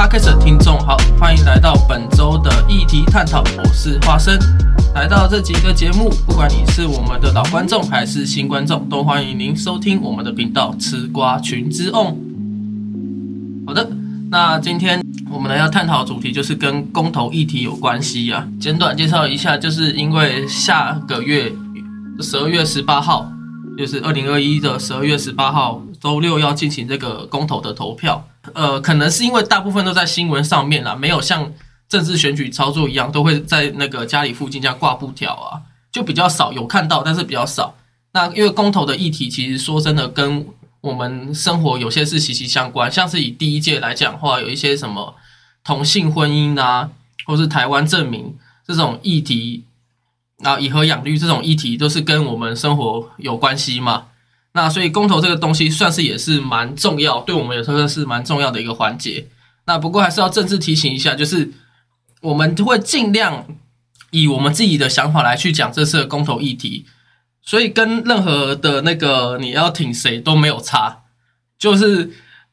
多收听 Podcast 的听众好，欢迎来到本周的议题探讨，我是花生。来到这集的节目，不管你是我们的老观众还是新观众，都欢迎您收听我们的频道“吃瓜群之哦。好的，那今天我们呢要探讨的主题就是跟公投议题有关系啊。简短介绍一下，就是因为下个月十二月十八号，就是二零二一的十二月十八号周六要进行这个公投的投票。呃，可能是因为大部分都在新闻上面啦，没有像政治选举操作一样，都会在那个家里附近这样挂布条啊，就比较少有看到，但是比较少。那因为公投的议题，其实说真的，跟我们生活有些是息息相关。像是以第一届来讲的话，有一些什么同性婚姻啊，或是台湾证明这种议题，然后以和养绿这种议题，都是跟我们生活有关系嘛。那所以公投这个东西算是也是蛮重要，对我们也算是蛮重要的一个环节。那不过还是要正式提醒一下，就是我们会尽量以我们自己的想法来去讲这次的公投议题，所以跟任何的那个你要挺谁都没有差，就是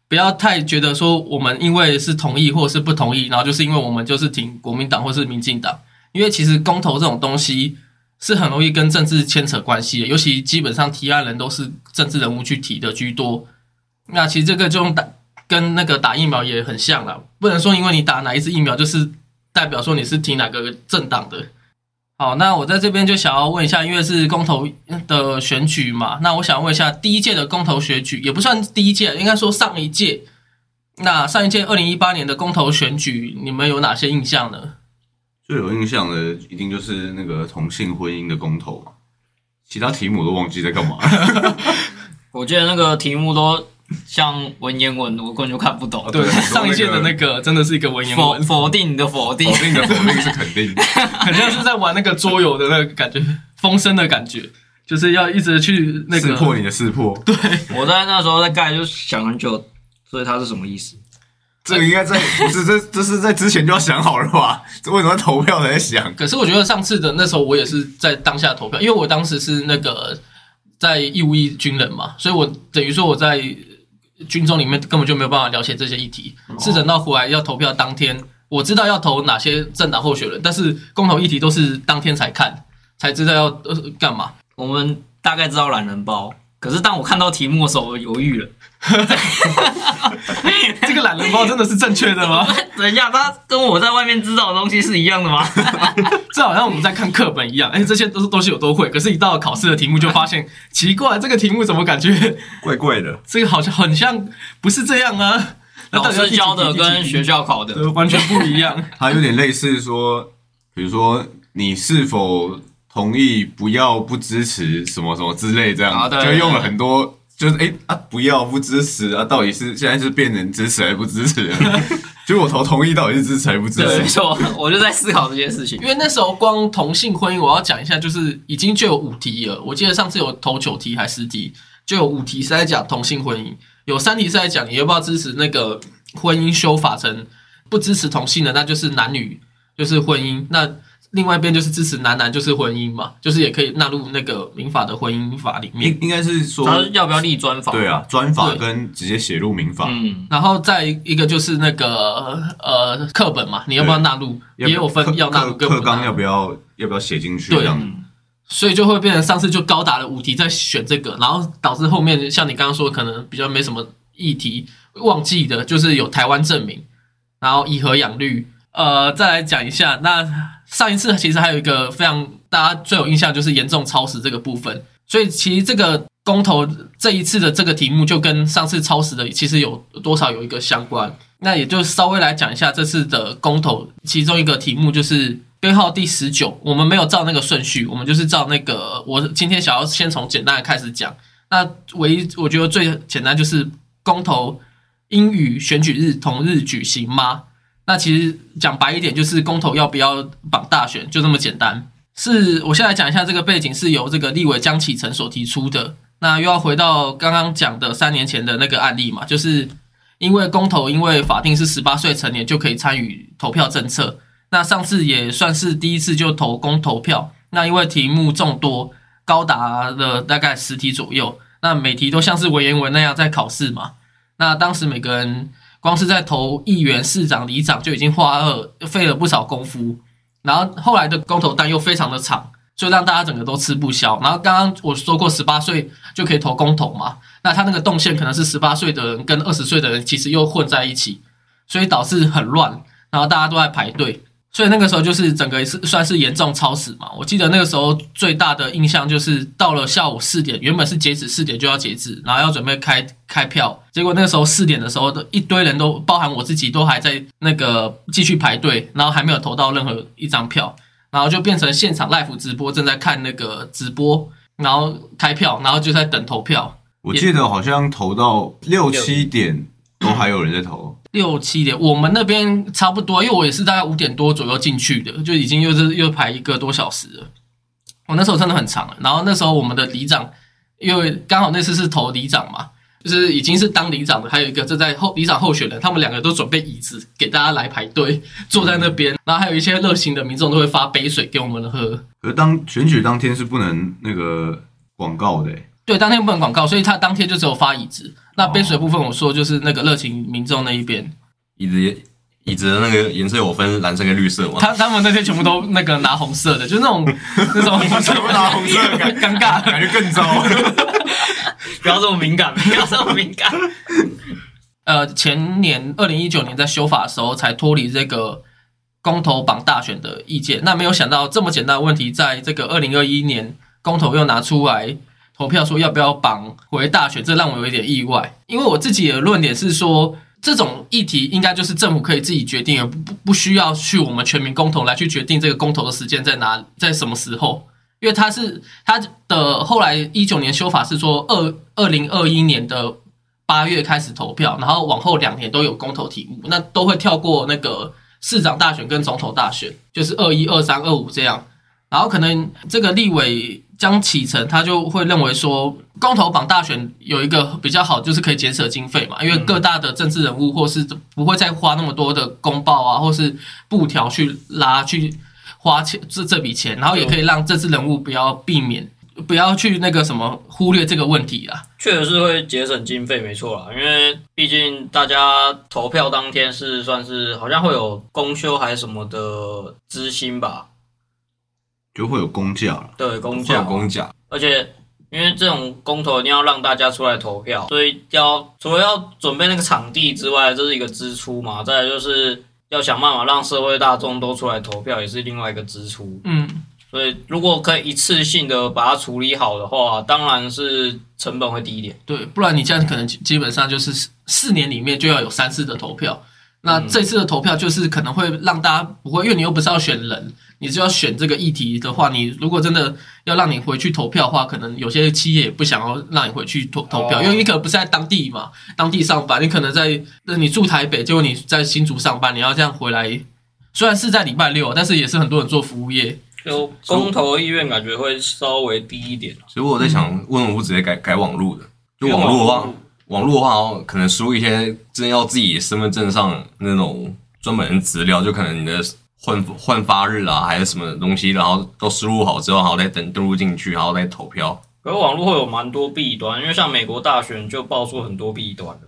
不要太觉得说我们因为是同意或是不同意，然后就是因为我们就是挺国民党或是民进党，因为其实公投这种东西。是很容易跟政治牵扯关系的，尤其基本上提案人都是政治人物去提的居多。那其实这个就用打跟那个打疫苗也很像了，不能说因为你打哪一支疫苗就是代表说你是提哪个政党的。好，那我在这边就想要问一下，因为是公投的选举嘛，那我想问一下，第一届的公投选举也不算第一届，应该说上一届。那上一届二零一八年的公投选举，你们有哪些印象呢？最有印象的一定就是那个同性婚姻的公投嘛，其他题目都忘记在干嘛。我记得那个题目都像文言文，我根本就看不懂。对，上一届的那个真的是一个文言文，否定的否定，否定的否定是肯定，肯定是在玩那个桌游的那个感觉，风声的感觉，就是要一直去那个识破你的识破。对，我在那时候在盖就想很久，所以它是什么意思？这个应该在这这这是在之前就要想好了吧？这为什么投票才在想？可是我觉得上次的那时候我也是在当下投票，因为我当时是那个在义务役军人嘛，所以我等于说我在军中里面根本就没有办法了解这些议题。是等到回来要投票当天，我知道要投哪些政党候选人，但是公投议题都是当天才看，才知道要干嘛。我们大概知道懒人包。可是当我看到题目的时候，我犹豫了。这个懒人包真的是正确的吗？等一下，它跟我在外面知道的东西是一样的吗？这好像我们在看课本一样。哎，这些都是东西我都会，可是，一到考试的题目就发现 奇怪，这个题目怎么感觉怪怪的？这个好像很像不是这样啊。老师教的跟学校考的完全不一样。它有点类似说，比如说你是否。同意不要不支持什么什么之类，这样就用了很多，就是哎啊不要不支持啊，到底是现在是变成支持还是不支持？就我投同意到底是支持还是不支持？没错，我就在思考这件事情。因为那时候光同性婚姻，我要讲一下，就是已经就有五题了。我记得上次有投九题还是十题，就有五题是在讲同性婚姻，有三题是在讲你要不要支持那个婚姻修法成不支持同性的，那就是男女就是婚姻那。另外一边就是支持男男就是婚姻嘛，就是也可以纳入那个民法的婚姻法里面。应应该是说，要不要立专法？对啊，专法跟直接写入民法。嗯，然后再一个就是那个呃课本嘛，你要不要纳入？也有分要纳入跟课纲要不要要不要写进去？对，所以就会变成上次就高达了五题在选这个，然后导致后面像你刚刚说，可能比较没什么议题忘记的，就是有台湾证明，然后以和养绿。呃，再来讲一下那。上一次其实还有一个非常大家最有印象就是严重超时这个部分，所以其实这个公投这一次的这个题目就跟上次超时的其实有多少有一个相关。那也就稍微来讲一下这次的公投，其中一个题目就是编号第十九，我们没有照那个顺序，我们就是照那个我今天想要先从简单的开始讲。那唯一我觉得最简单就是公投应与选举日同日举行吗？那其实讲白一点，就是公投要不要绑大选，就这么简单。是我先来讲一下这个背景，是由这个立委江启臣所提出的。那又要回到刚刚讲的三年前的那个案例嘛，就是因为公投，因为法定是十八岁成年就可以参与投票政策。那上次也算是第一次就投公投票。那因为题目众多，高达了大概十题左右，那每题都像是文言文那样在考试嘛。那当时每个人。光是在投议员、市长、里长就已经花了费了不少功夫，然后后来的公投单又非常的长，就让大家整个都吃不消。然后刚刚我说过十八岁就可以投公投嘛，那他那个动线可能是十八岁的人跟二十岁的人其实又混在一起，所以导致很乱，然后大家都在排队。所以那个时候就是整个是算是严重超时嘛。我记得那个时候最大的印象就是到了下午四点，原本是截止四点就要截止，然后要准备开开票，结果那个时候四点的时候，一堆人都包含我自己都还在那个继续排队，然后还没有投到任何一张票，然后就变成现场 live 直播，正在看那个直播，然后开票，然后就在等投票。我记得好像投到六七点都还有人在投。六七点，我们那边差不多，因为我也是大概五点多左右进去的，就已经又是又排一个多小时了。我那时候真的很长，然后那时候我们的里长，因为刚好那次是投里长嘛，就是已经是当里长的，还有一个正在候里长候选人，他们两个都准备椅子给大家来排队坐在那边，然后还有一些热心的民众都会发杯水给我们喝。可当选举当天是不能那个广告的。对，当天不能广告，所以他当天就只有发椅子。那杯水部分，我说就是那个热情民众那一边，椅子椅子的那个颜色有分蓝色跟绿色吗？他他们那天全部都那个拿红色的，就那种 那种全部拿红色，尴尬，感觉更糟。不要这么敏感，不要这么敏感。呃，前年二零一九年在修法的时候才脱离这个公投榜大选的意见，那没有想到这么简单的问题，在这个二零二一年公投又拿出来。投票说要不要绑回大选，这让我有一点意外，因为我自己的论点是说，这种议题应该就是政府可以自己决定，而不不需要去我们全民公投来去决定这个公投的时间在哪，在什么时候？因为他是他的后来一九年修法是说二二零二一年的八月开始投票，然后往后两年都有公投题目，那都会跳过那个市长大选跟总统大选，就是二一二三二五这样，然后可能这个立委。将启程，他就会认为说，公投榜大选有一个比较好，就是可以节省经费嘛，因为各大的政治人物或是不会再花那么多的公报啊，或是布条去拉去花钱这这笔钱，然后也可以让政治人物不要避免，不要去那个什么忽略这个问题啊。确实是会节省经费，没错啦，因为毕竟大家投票当天是算是好像会有公休还是什么的资薪吧。就会有公价了，对，公价，公价。而且因为这种公投一定要让大家出来投票，所以要除了要准备那个场地之外，这是一个支出嘛。再来就是要想办法让社会大众都出来投票，也是另外一个支出。嗯，所以如果可以一次性的把它处理好的话，当然是成本会低一点。对，不然你这样可能基本上就是四年里面就要有三次的投票。那这次的投票就是可能会让大家不会，因为你又不是要选人。你只要选这个议题的话，你如果真的要让你回去投票的话，可能有些企业也不想要让你回去投投票，因为你可能不是在当地嘛，当地上班，你可能在那你住台北，结果你在新竹上班，你要这样回来，虽然是在礼拜六，但是也是很多人做服务业，就公投意愿感觉会稍微低一点。所以我在想，为什么不直接改改网络的？就网络的话，网络的话，可能输一些真要自己身份证上那种专门资料，就可能你的。换换发日啊，还是什么东西，然后都输入好之后，然后再等登录进去，然后再投票。可是网络会有蛮多弊端，因为像美国大选就爆出很多弊端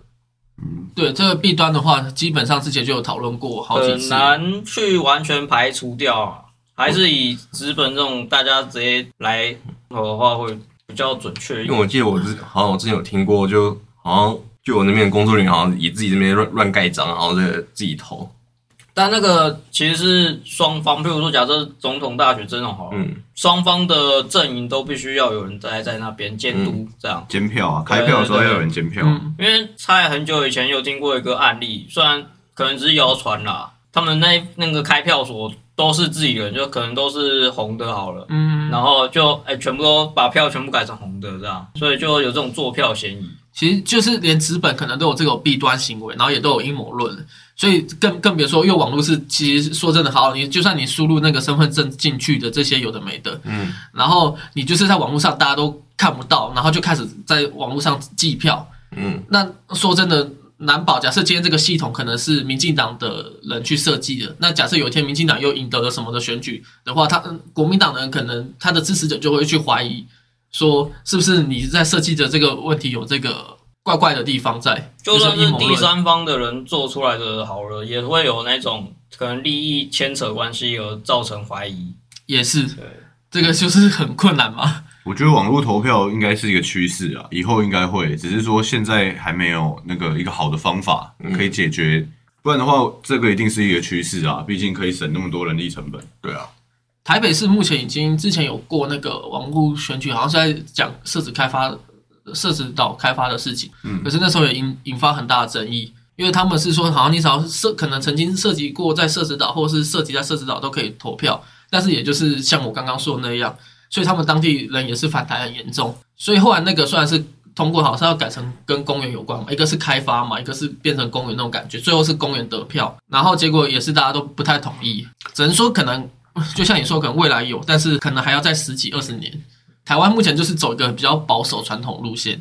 嗯，对，这个弊端的话，基本上之前就有讨论过好几次，很难去完全排除掉。还是以资本这种大家直接来投的话，会比较准确。因为我记得我之好像我之前有听过，就好像就我那边工作人员好像以自己这边乱乱盖章，然后这个自己投。但那个其实是双方，譬如说假设总统大选这种好了，双方的阵营都必须要有人在在那边监督，这样。监票啊，开票的时候要有人监票。因为在很久以前有听过一个案例，虽然可能只是谣传啦，他们那那个开票所都是自己人，就可能都是红的好了，嗯，然后就哎全部都把票全部改成红的这样，所以就有这种坐票嫌疑。其实就是连资本可能都有这种弊端行为，然后也都有阴谋论。所以更更别说，因为网络是其实说真的，好，你就算你输入那个身份证进去的这些有的没的，嗯，然后你就是在网络上大家都看不到，然后就开始在网络上计票，嗯，那说真的难保。假设今天这个系统可能是民进党的人去设计的，那假设有一天民进党又赢得了什么的选举的话，他国民党人可能他的支持者就会去怀疑，说是不是你在设计的这个问题有这个怪怪的地方在。就算是第三方的人做出来的好了，也会有那种可能利益牵扯关系而造成怀疑。也是，这个就是很困难嘛。我觉得网络投票应该是一个趋势啊，以后应该会，只是说现在还没有那个一个好的方法可以解决，不然的话，这个一定是一个趋势啊，毕竟可以省那么多人力成本。对啊，台北市目前已经之前有过那个网络选举，好像是在讲设置开发、设置岛开发的事情，嗯，可是那时候也引引发很大的争议，因为他们是说，好像你只要设可能曾经涉及过在设置岛，或者是涉及在设置岛都可以投票，但是也就是像我刚刚说的那样。所以他们当地人也是反弹很严重，所以后来那个虽然是通过，好像要改成跟公园有关嘛，一个是开发嘛，一个是变成公园那种感觉，最后是公园得票，然后结果也是大家都不太同意，只能说可能 就像你说，可能未来有，但是可能还要再十几二十年。台湾目前就是走一个比较保守传统路线。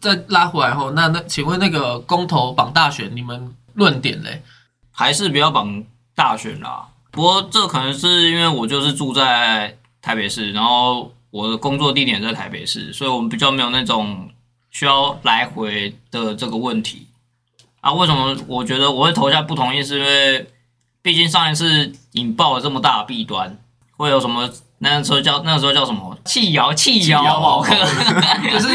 再拉回来后，那那请问那个公投绑大选，你们论点嘞？还是不要绑大选啦？不过这可能是因为我就是住在。台北市，然后我的工作地点在台北市，所以我们比较没有那种需要来回的这个问题啊。为什么我觉得我会投下不同意？是因为毕竟上一次引爆了这么大的弊端，会有什么？那时候叫那时候叫什么？弃谣弃谣，就是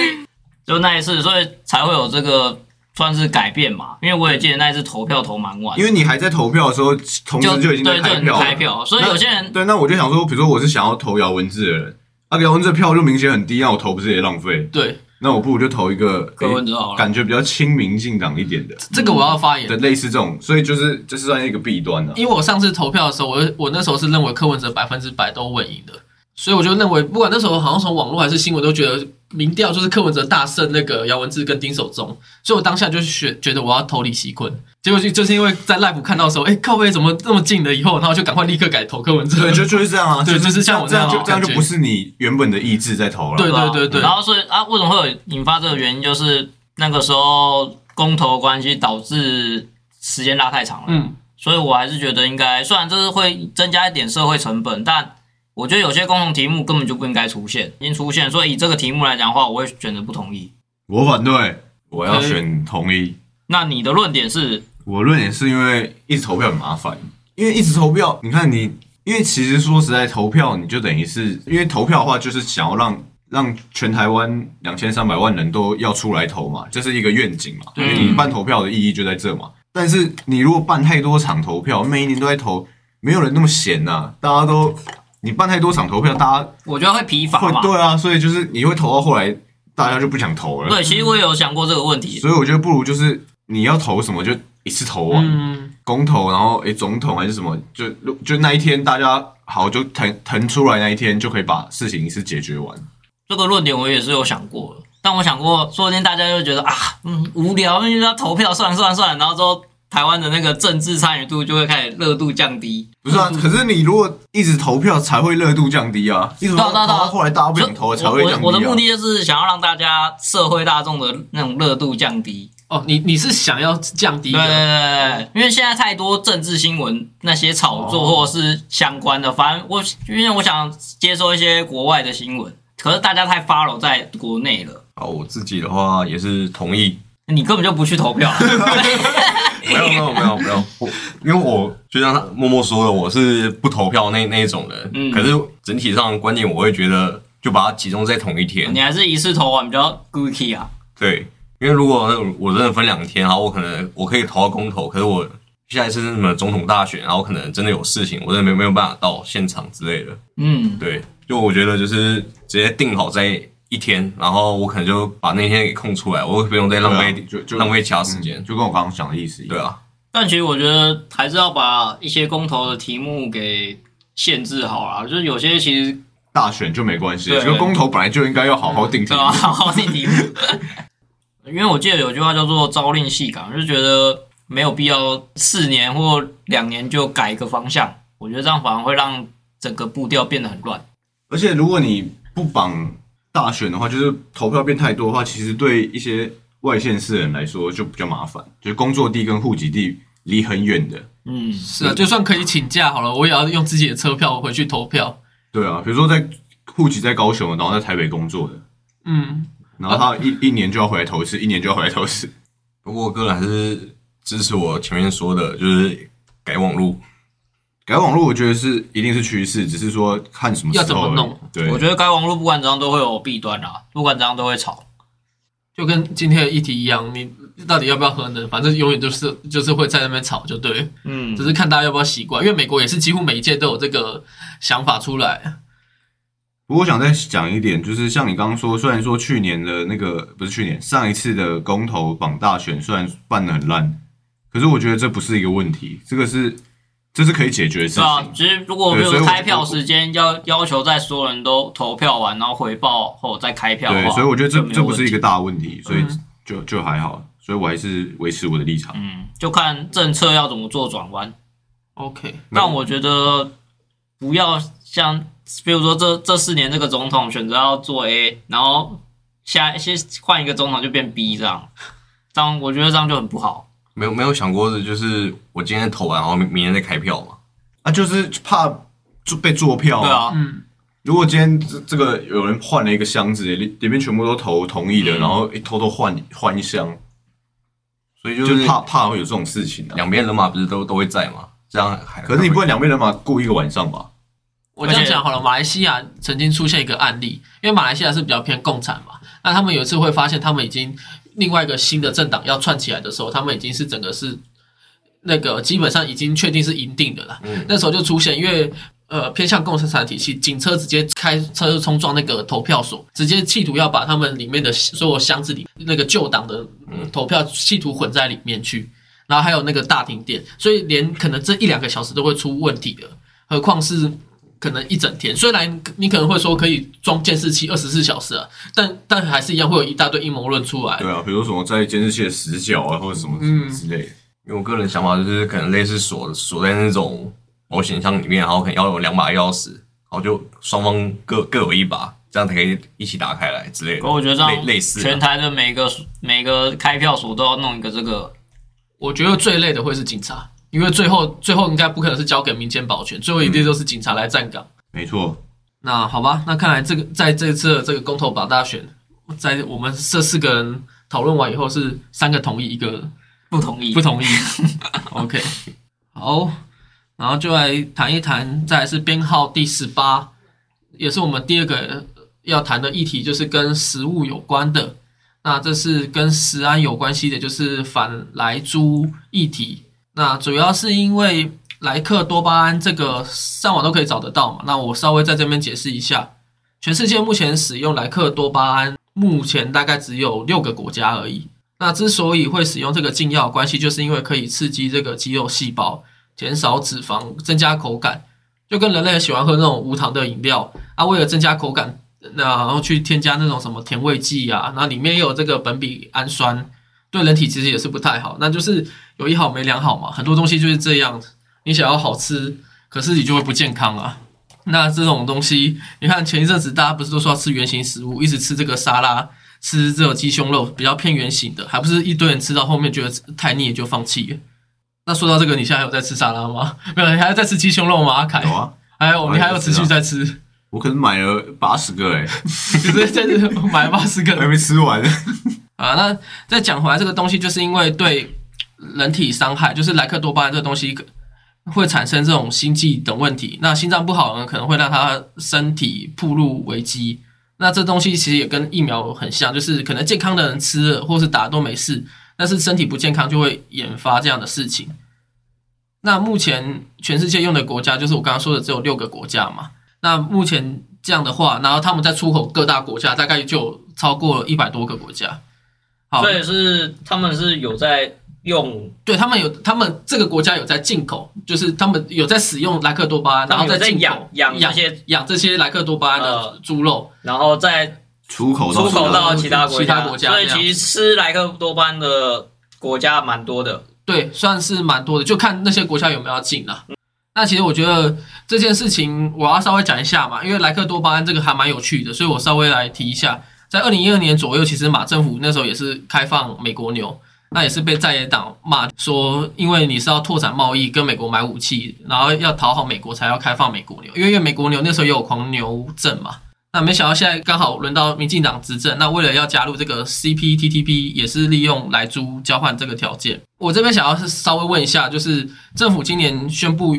就那一次，所以才会有这个。算是改变嘛，因为我也记得那一次投票投蛮晚，因为你还在投票的时候，同时就已经开票开票，所以有些人对，那我就想说，比如说我是想要投姚文智的人，啊，姚文智票就明显很低，那我投不是也浪费？对，那我不如就投一个柯文哲好了，感觉比较亲民进党一点的。这个我要发言的类似这种，所以就是这是算一个弊端啊。因为我上次投票的时候，我我那时候是认为柯文哲百分之百都稳赢的。所以我就认为，不管那时候好像从网络还是新闻，都觉得民调就是柯文哲大胜那个姚文智跟丁守中，所以我当下就选觉得我要投李习坤。结果就就是因为在 live 看到时候，哎，靠背怎么这么近了？以后然后就赶快立刻改投柯文哲。对，就就是这样啊，对，就是像我这样，就这样就不是你原本的意志在投了。对对对对。然后所以啊，为什么会有引发这个原因？就是那个时候公投关系导致时间拉太长了。嗯。所以我还是觉得应该，虽然这是会增加一点社会成本，但。我觉得有些共同题目根本就不应该出现，已经出现，所以以这个题目来讲的话，我会选择不同意。我反对，我要选同意。那你的论点是？我论点是因为一直投票很麻烦，因为一直投票，你看你，因为其实说实在，投票你就等于是，因为投票的话就是想要让让全台湾两千三百万人都要出来投嘛，这是一个愿景嘛。对，你办投票的意义就在这嘛。但是你如果办太多场投票，每一年都在投，没有人那么闲呐，大家都。你办太多场投票，大家我觉得会疲乏嘛。对啊，所以就是你会投到后来，大家就不想投了。对，其实我也有想过这个问题。所以我觉得不如就是你要投什么就一次投完，公投，然后诶总统还是什么，就就那一天大家好就腾腾出来那一天就可以把事情一次解决完。这个论点我也是有想过的，但我想过说不定大家就觉得啊，嗯，无聊，因为要投票，算了算了算了，然后之后。台湾的那个政治参与度就会开始热度降低，不是啊？可是你如果一直投票才会热度降低啊！一直投到后来大家不想投才会降低。我的目的就是想要让大家社会大众的那种热度降低。哦，你你是想要降低？对对对，因为现在太多政治新闻那些炒作或者是相关的，反正我因为我想接收一些国外的新闻，可是大家太 follow 在国内了。好，我自己的话也是同意。你根本就不去投票。没有没有没有没有，我因为我就像他默默说的，我是不投票那那一种人。嗯，可是整体上观点，我会觉得就把它集中在同一天。你还是一次投完比较 good 啊？对，因为如果我真的分两天，然后我可能我可以投到公投，可是我下一次是什么总统大选，然后可能真的有事情，我真的没没有办法到现场之类的。嗯，对，就我觉得就是直接定好在。一天，然后我可能就把那天给空出来，我不用再浪费就就浪费其他时间，就跟我刚刚讲的意思一样。对啊，但其实我觉得还是要把一些公投的题目给限制好啊，就是有些其实大选就没关系，这个公投本来就应该要好好定题，好好定题目。因为我记得有句话叫做“朝令夕改”，就觉得没有必要四年或两年就改一个方向，我觉得这样反而会让整个步调变得很乱。而且如果你不绑。大选的话，就是投票变太多的话，其实对一些外县市人来说就比较麻烦，就是工作地跟户籍地离很远的。嗯，是啊，就算可以请假好了，我也要用自己的车票回去投票。对啊，比如说在户籍在高雄，然后在台北工作的。嗯，然后他一一年就要回来投一次，一年就要回来投一次。不过我个人还是支持我前面说的，就是改网路。改网络，我觉得是一定是趋势，只是说看什么要怎么弄。对，我觉得改网络不管怎样都会有弊端啦，不管怎样都会吵。就跟今天的议题一样，你到底要不要核能？反正永远都是就是会在那边吵，就对。嗯，只是看大家要不要习惯，因为美国也是几乎每一届都有这个想法出来。不过我想再讲一点，就是像你刚刚说，虽然说去年的那个不是去年上一次的公投榜大选虽然办的很烂，可是我觉得这不是一个问题，这个是。这是可以解决的事情。啊，其实如果没有开票时间，要要求在所有人都投票完，然后回报后再开票的话，对，所以我觉得这这不是一个大问题，所以就就还好。所以我还是维持我的立场。嗯，就看政策要怎么做转弯。OK，但我觉得不要像，比如说这这四年这个总统选择要做 A，然后下先换一个总统就变 B 这样，这样我觉得这样就很不好。没有没有想过的，就是我今天投完，然后明明天再开票嘛？啊，就是怕就被做票。对啊，嗯。如果今天这这个有人换了一个箱子，里里面全部都投同意的，然后一偷偷换换一箱，所以就是怕怕会有这种事情。两边人马不是都都会在吗？这样还可是你不会两边人马过一个晚上吧？我这样讲好了，马来西亚曾经出现一个案例，因为马来西亚是比较偏共产嘛，那他们有一次会发现他们已经。另外一个新的政党要串起来的时候，他们已经是整个是那个基本上已经确定是赢定的了。那时候就出现，因为呃偏向共产党体系，警车直接开车冲撞那个投票所，直接企图要把他们里面的所有箱子里那个旧党的投票企图混在里面去，然后还有那个大停电，所以连可能这一两个小时都会出问题的，何况是。可能一整天，虽然你可能会说可以装监视器二十四小时啊，但但还是一样会有一大堆阴谋论出来。对啊，比如什么在监视器的死角啊，或者什么之类。因为我个人想法就是，可能类似锁锁在那种保险箱里面，然后可能要有两把钥匙，然后就双方各各有一把，这样才可以一起打开来之类的。我觉得这样类似，全台的每个每个开票所都要弄一个这个。我觉得最累的会是警察。因为最后最后应该不可能是交给民间保全，最后一定都是警察来站岗。没错。那好吧，那看来这个在这次这个公投保大选，在我们这四个人讨论完以后，是三个同意，一个不同意，不同意。OK，好，然后就来谈一谈，再是编号第十八，也是我们第二个要谈的议题，就是跟食物有关的。那这是跟食安有关系的，就是反来猪议题。那主要是因为莱克多巴胺这个上网都可以找得到嘛？那我稍微在这边解释一下，全世界目前使用莱克多巴胺，目前大概只有六个国家而已。那之所以会使用这个禁药，关系就是因为可以刺激这个肌肉细胞，减少脂肪，增加口感，就跟人类喜欢喝那种无糖的饮料啊，为了增加口感，那然后去添加那种什么甜味剂啊，那里面也有这个苯丙氨酸。对人体其实也是不太好，那就是有一好没两好嘛。很多东西就是这样，你想要好吃，可是你就会不健康啊。那这种东西，你看前一阵子大家不是都说要吃圆形食物，一直吃这个沙拉，吃这种鸡胸肉比较偏圆形的，还不是一堆人吃到后面觉得太腻就放弃了。那说到这个，你现在有在吃沙拉吗？没有，你还在吃鸡胸肉吗？阿凯有啊，还有你还有持续在吃？我可能买了八十个哎，就是在这买了八十个，还没吃完。啊，那再讲回来，这个东西就是因为对人体伤害，就是莱克多巴胺这个东西会产生这种心悸等问题。那心脏不好呢，可能会让他身体步入危机。那这东西其实也跟疫苗很像，就是可能健康的人吃了或是打都没事，但是身体不健康就会引发这样的事情。那目前全世界用的国家，就是我刚刚说的只有六个国家嘛。那目前这样的话，然后他们在出口各大国家，大概就超过一百多个国家。所以是他们是有在用，对他们有，他们这个国家有在进口，就是他们有在使用莱克多巴胺，然后在养养养些养这些莱克多巴胺的猪肉，然后再出口出口到其他其他国家。所以其实吃莱克多巴胺的国家蛮多的，对，算是蛮多的，就看那些国家有没有要进了。那其实我觉得这件事情我要稍微讲一下嘛，因为莱克多巴胺这个还蛮有趣的，所以我稍微来提一下。在二零一二年左右，其实马政府那时候也是开放美国牛，那也是被在野党骂说，因为你是要拓展贸易，跟美国买武器，然后要讨好美国才要开放美国牛，因为美国牛那时候也有狂牛症嘛。那没想到现在刚好轮到民进党执政，那为了要加入这个 C P T T P，也是利用来租交换这个条件。我这边想要是稍微问一下，就是政府今年宣布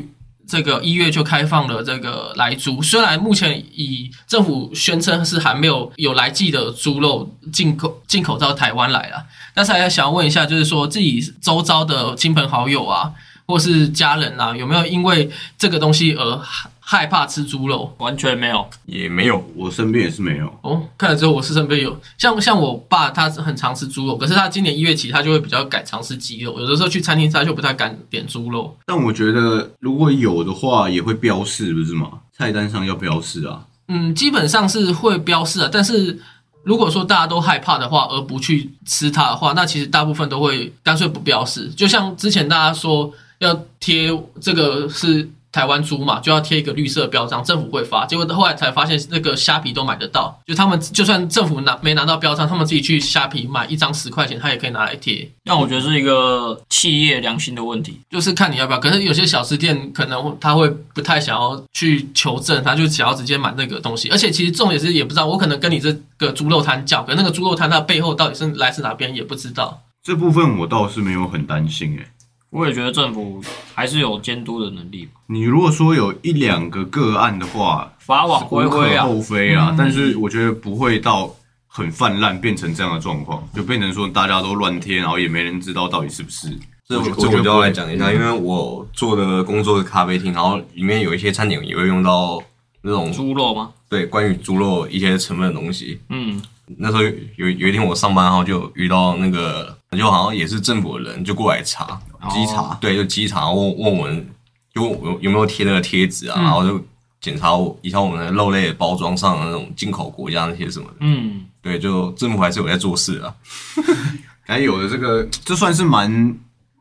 这个一月就开放了这个来猪，虽然目前以政府宣称是还没有有来记的猪肉进口进口到台湾来了，但是还要想问一下，就是说自己周遭的亲朋好友啊，或是家人啊，有没有因为这个东西而？害怕吃猪肉，完全没有，也没有，我身边也是没有。哦，看了之后我是身边有，像像我爸，他很常吃猪肉，可是他今年一月起，他就会比较改常吃鸡肉。有的时候去餐厅，他就不太敢点猪肉。但我觉得如果有的话，也会标示，不是吗？菜单上要标示啊。嗯，基本上是会标示啊。但是如果说大家都害怕的话，而不去吃它的话，那其实大部分都会干脆不标示。就像之前大家说要贴这个是。台湾猪嘛，就要贴一个绿色标章，政府会发。结果后来才发现，那个虾皮都买得到。就他们就算政府拿没拿到标章，他们自己去虾皮买一张十块钱，他也可以拿来贴。那我觉得是一个企业良心的问题，就是看你要不要。可是有些小吃店可能他会不太想要去求证，他就想要直接买那个东西。而且其实重点是也不知道，我可能跟你这个猪肉摊叫，可那个猪肉摊它背后到底是来自哪边也不知道。这部分我倒是没有很担心诶。我也觉得政府还是有监督的能力。你如果说有一两个个案的话，法网恢恢啊，后飞啊，但是我觉得不会到很泛滥变成这样的状况，就变成说大家都乱贴，然后也没人知道到底是不是。这这我就要来讲一下，因为我做的工作是咖啡厅，然后里面有一些餐点也会用到那种猪肉吗？对，关于猪肉一些成分的东西。嗯。那时候有有一天我上班，然后就遇到那个，就好像也是政府的人，就过来查稽查，对，就稽查，问问我们，就有有没有贴那个贴纸啊，然后就检查我一下我们的肉类包装上的那种进口国家那些什么的，嗯，对，就政府还是有在做事啊，还有的这个，这算是蛮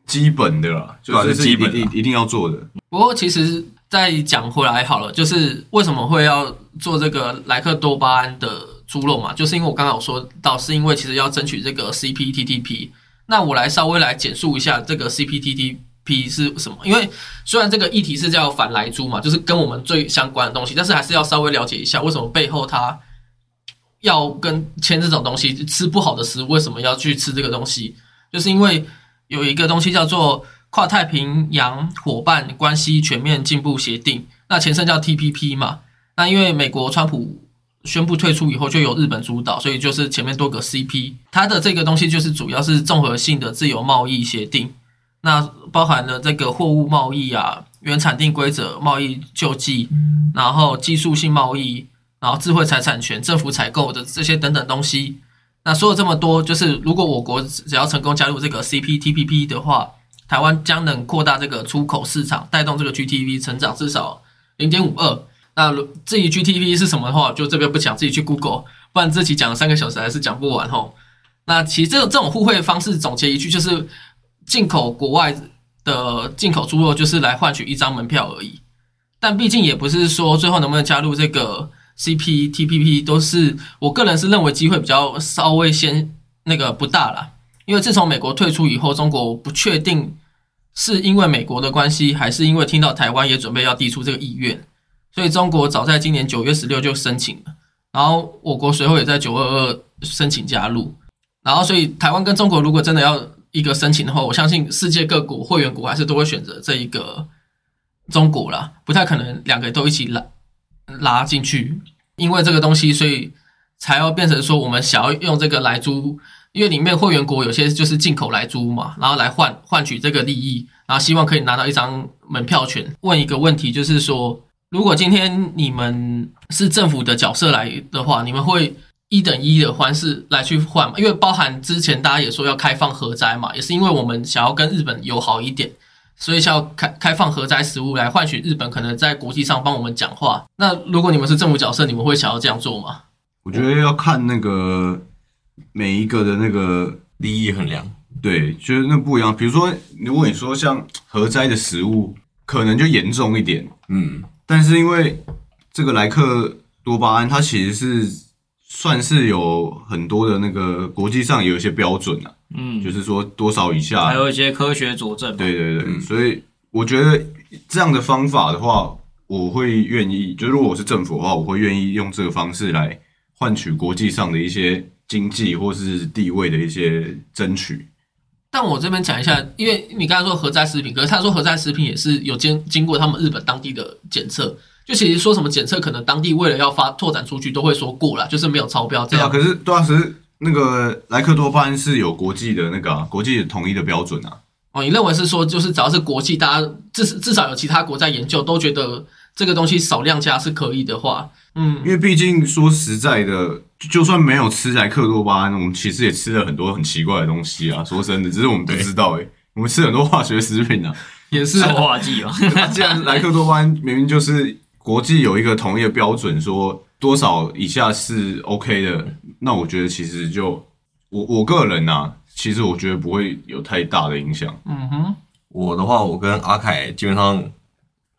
基本的了，就是基本一一定要做的。不过其实再讲回来好了，就是为什么会要做这个莱克多巴胺的？猪肉嘛，就是因为我刚刚有说到，是因为其实要争取这个 CPTPP。那我来稍微来简述一下这个 CPTPP 是什么。因为虽然这个议题是叫反来猪嘛，就是跟我们最相关的东西，但是还是要稍微了解一下为什么背后它要跟签这种东西，吃不好的食物为什么要去吃这个东西？就是因为有一个东西叫做跨太平洋伙伴关系全面进步协定，那前身叫 TPP 嘛。那因为美国川普。宣布退出以后，就由日本主导，所以就是前面多个 CP，它的这个东西就是主要是综合性的自由贸易协定，那包含了这个货物贸易啊、原产地规则、贸易救济，然后技术性贸易，然后智慧财产权、政府采购的这些等等东西。那说了这么多，就是如果我国只要成功加入这个 CPTPP 的话，台湾将能扩大这个出口市场，带动这个 GTV 成长至少零点五二。那至于 GTP 是什么的话，就这边不讲，自己去 Google，不然这期讲了三个小时还是讲不完吼。那其实这种这种互惠方式，总结一句就是，进口国外的进口猪肉就是来换取一张门票而已。但毕竟也不是说最后能不能加入这个 CPTPP，都是我个人是认为机会比较稍微先那个不大了。因为自从美国退出以后，中国不确定是因为美国的关系，还是因为听到台湾也准备要递出这个意愿。所以中国早在今年九月十六就申请了，然后我国随后也在九二二申请加入，然后所以台湾跟中国如果真的要一个申请的话，我相信世界各国会员国还是都会选择这一个中国啦，不太可能两个都一起拉拉进去，因为这个东西，所以才要变成说我们想要用这个来租，因为里面会员国有些就是进口来租嘛，然后来换换取这个利益，然后希望可以拿到一张门票权。问一个问题就是说。如果今天你们是政府的角色来的话，你们会一等一的方式来去换吗？因为包含之前大家也说要开放核灾嘛，也是因为我们想要跟日本友好一点，所以想要开开放核灾食物来换取日本可能在国际上帮我们讲话。那如果你们是政府角色，你们会想要这样做吗？我觉得要看那个每一个的那个利益衡量，对，就是那不一样。比如说，如果你说像核灾的食物，可能就严重一点，嗯。但是因为这个莱克多巴胺，它其实是算是有很多的那个国际上有一些标准啊，嗯，就是说多少以下，还有一些科学佐证。对对对，所以我觉得这样的方法的话，我会愿意，就如果我是政府的话，我会愿意用这个方式来换取国际上的一些经济或是地位的一些争取。但我这边讲一下，因为你刚才说核灾食品，可是他说核灾食品也是有经经过他们日本当地的检测，就其实说什么检测，可能当地为了要发拓展出去，都会说过了，就是没有超标这样。可是当时那个莱克多巴胺是有国际的那个国际统一的标准啊。哦，你认为是说，就是只要是国际，大家至至少有其他国在研究，都觉得这个东西少量加是可以的话，嗯，因为毕竟说实在的，就算没有吃莱克多巴胺，我们其实也吃了很多很奇怪的东西啊。说真的，只是我们不知道哎，我们吃很多化学食品啊，也是塑化剂啊。既然莱克多巴胺明明就是国际有一个统一的标准，说多少以下是 OK 的，那我觉得其实就我我个人呐。其实我觉得不会有太大的影响。嗯哼，我的话，我跟阿凯基本上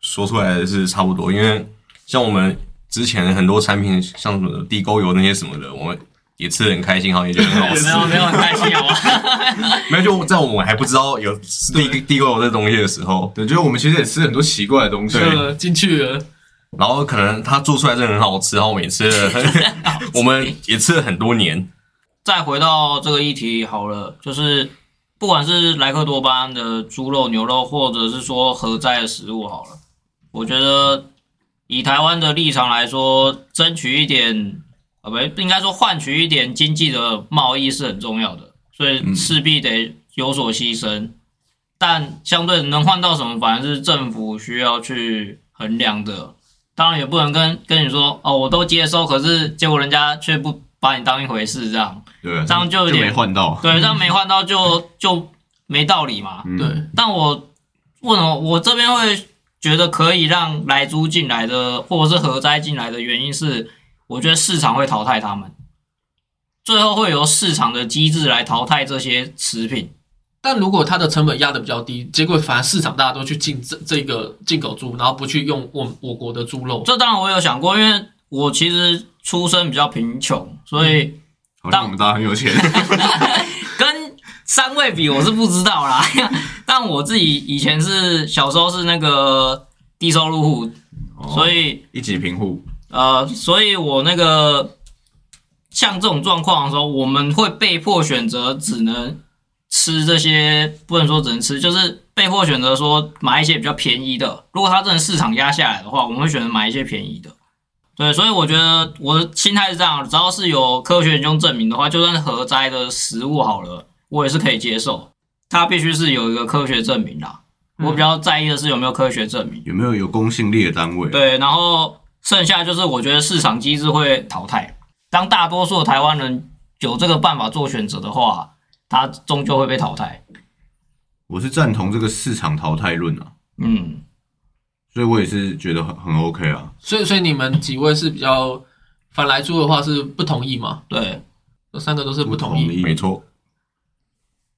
说出来的是差不多，因为像我们之前很多产品，像什么地沟油那些什么的，我们也吃的很开心，哈，也觉得很好吃。没有没有很开心好吗？没有，就在我们还不知道有地地沟油这东西的时候，对，就是我们其实也吃很多奇怪的东西进去了，然后可能他做出来真的很好吃，然后我们也吃了，我们也吃了很多年。再回到这个议题好了，就是不管是莱克多巴胺的猪肉、牛肉，或者是说核灾的食物好了，我觉得以台湾的立场来说，争取一点啊，不应该说换取一点经济的贸易是很重要的，所以势必得有所牺牲。但相对能换到什么，反而是政府需要去衡量的。当然也不能跟跟你说哦，我都接收，可是结果人家却不。把你当一回事，这样，对，这样就有点没换到，对，这样没换到就就没道理嘛，对。但我为什么我这边会觉得可以让来猪进来的，或者是核灾进来的原因是，我觉得市场会淘汰他们，最后会由市场的机制来淘汰这些食品。但如果它的成本压的比较低，结果反而市场大家都去进这这个进口猪，然后不去用我我国的猪肉，这当然我有想过，因为我其实。出身比较贫穷，所以当我们大家很有钱，跟三位比我是不知道啦。但我自己以前是小时候是那个低收入户，所以一级贫户。呃，所以我那个像这种状况的时候，我们会被迫选择只能吃这些，不能说只能吃，就是被迫选择说买一些比较便宜的。如果它真的市场压下来的话，我们会选择买一些便宜的。对，所以我觉得我的心态是这样，只要是有科学研究证明的话，就算是核灾的食物好了，我也是可以接受。它必须是有一个科学证明啦。我比较在意的是有没有科学证明，有没有有公信力的单位。对，然后剩下就是我觉得市场机制会淘汰。当大多数的台湾人有这个办法做选择的话，它终究会被淘汰。我是赞同这个市场淘汰论啊。嗯。所以我也是觉得很很 OK 啊。所以，所以你们几位是比较反来猪的话是不同意吗？对，这三个都是不同意。没错。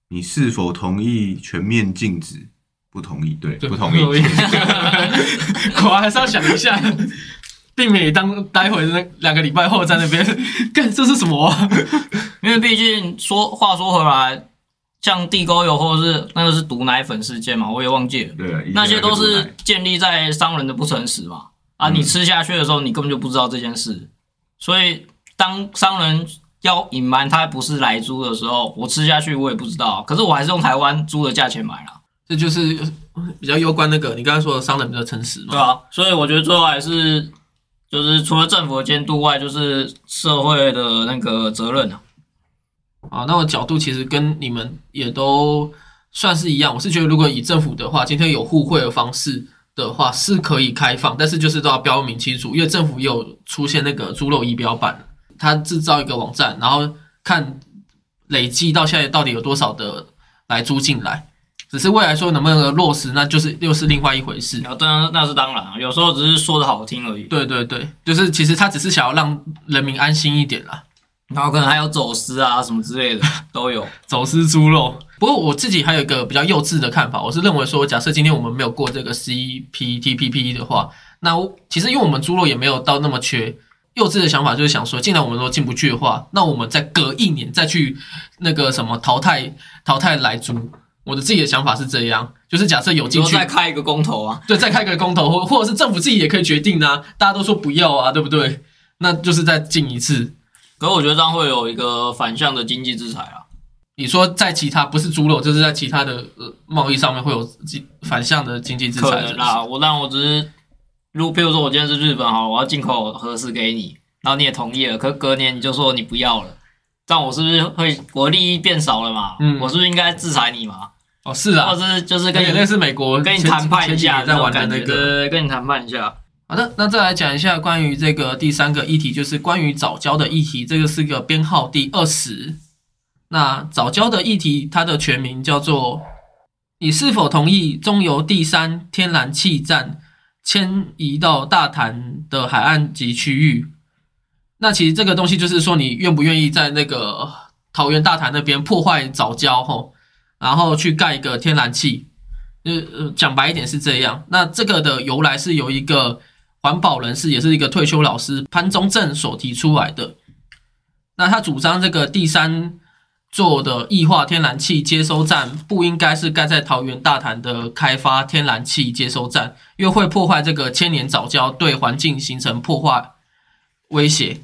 你是否同意全面禁止？不同意，对，不同意。我还 是要想一下，避免当待会那两个礼拜后在那边 干这是什么？因为毕竟说话说回来。像地沟油或者是那个是毒奶粉事件嘛，我也忘记了。对，那些都是建立在商人的不诚实嘛。啊，你吃下去的时候，你根本就不知道这件事。所以当商人要隐瞒他不是来猪的时候，我吃下去我也不知道。可是我还是用台湾猪的价钱买了。这就是比较攸关那个你刚才说的商人比较诚实嘛。对啊，所以我觉得最后还是就是除了政府的监督外，就是社会的那个责任啊。啊，那我角度其实跟你们也都算是一样。我是觉得，如果以政府的话，今天有互惠的方式的话，是可以开放，但是就是都要标明清楚。因为政府也有出现那个猪肉仪表板，它制造一个网站，然后看累计到现在到底有多少的来租进来。只是未来说能不能落实，那就是又是另外一回事。啊，当然那是当然，有时候只是说的好听而已。对对对，就是其实他只是想要让人民安心一点啦。然后可能还有走私啊什么之类的 都有走私猪肉。不过我自己还有一个比较幼稚的看法，我是认为说，假设今天我们没有过这个 CPTPP 的话，那其实因为我们猪肉也没有到那么缺。幼稚的想法就是想说，既然我们都进不去的话，那我们再隔一年再去那个什么淘汰淘汰来猪，我的自己的想法是这样，就是假设有进去再开一个公投啊，对，再开一个公投，或或者是政府自己也可以决定啊，大家都说不要啊，对不对？那就是再进一次。可我觉得这样会有一个反向的经济制裁啊。你说在其他不是猪肉，就是在其他的贸易上面会有反向的经济制裁？可能啦，我但我只是，如比如说我今天是日本哈，我要进口核食给你，然后你也同意了，可隔年你就说你不要了，这样我是不是会我利益变少了嘛？嗯，我是不是应该制裁你嘛？哦，是啊，或者就是跟你那是美国跟你谈判一下，在玩的那个，跟你谈判一下。好的，那再来讲一下关于这个第三个议题，就是关于早教的议题。这个是个编号第二十。那早教的议题，它的全名叫做“你是否同意中油第三天然气站迁移到大潭的海岸及区域？”那其实这个东西就是说，你愿不愿意在那个桃园大潭那边破坏早教吼，然后去盖一个天然气？呃，讲白一点是这样。那这个的由来是由一个。环保人士也是一个退休老师潘宗正所提出来的。那他主张这个第三做的液化天然气接收站不应该是盖在桃园大潭的开发天然气接收站，因为会破坏这个千年早教，对环境形成破坏威胁。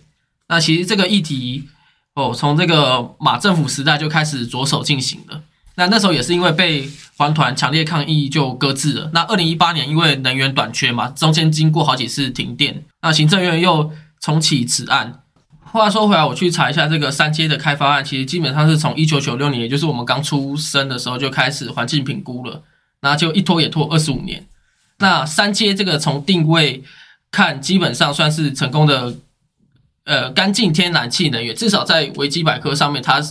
那其实这个议题哦，从这个马政府时代就开始着手进行了。那那时候也是因为被环团强烈抗议，就搁置了。那二零一八年因为能源短缺嘛，中间经过好几次停电，那行政院又重启此案。话说回来，我去查一下这个三阶的开发案，其实基本上是从一九九六年，也就是我们刚出生的时候就开始环境评估了，那就一拖也拖二十五年。那三阶这个从定位看，基本上算是成功的，呃，干净天然气能源，至少在维基百科上面，它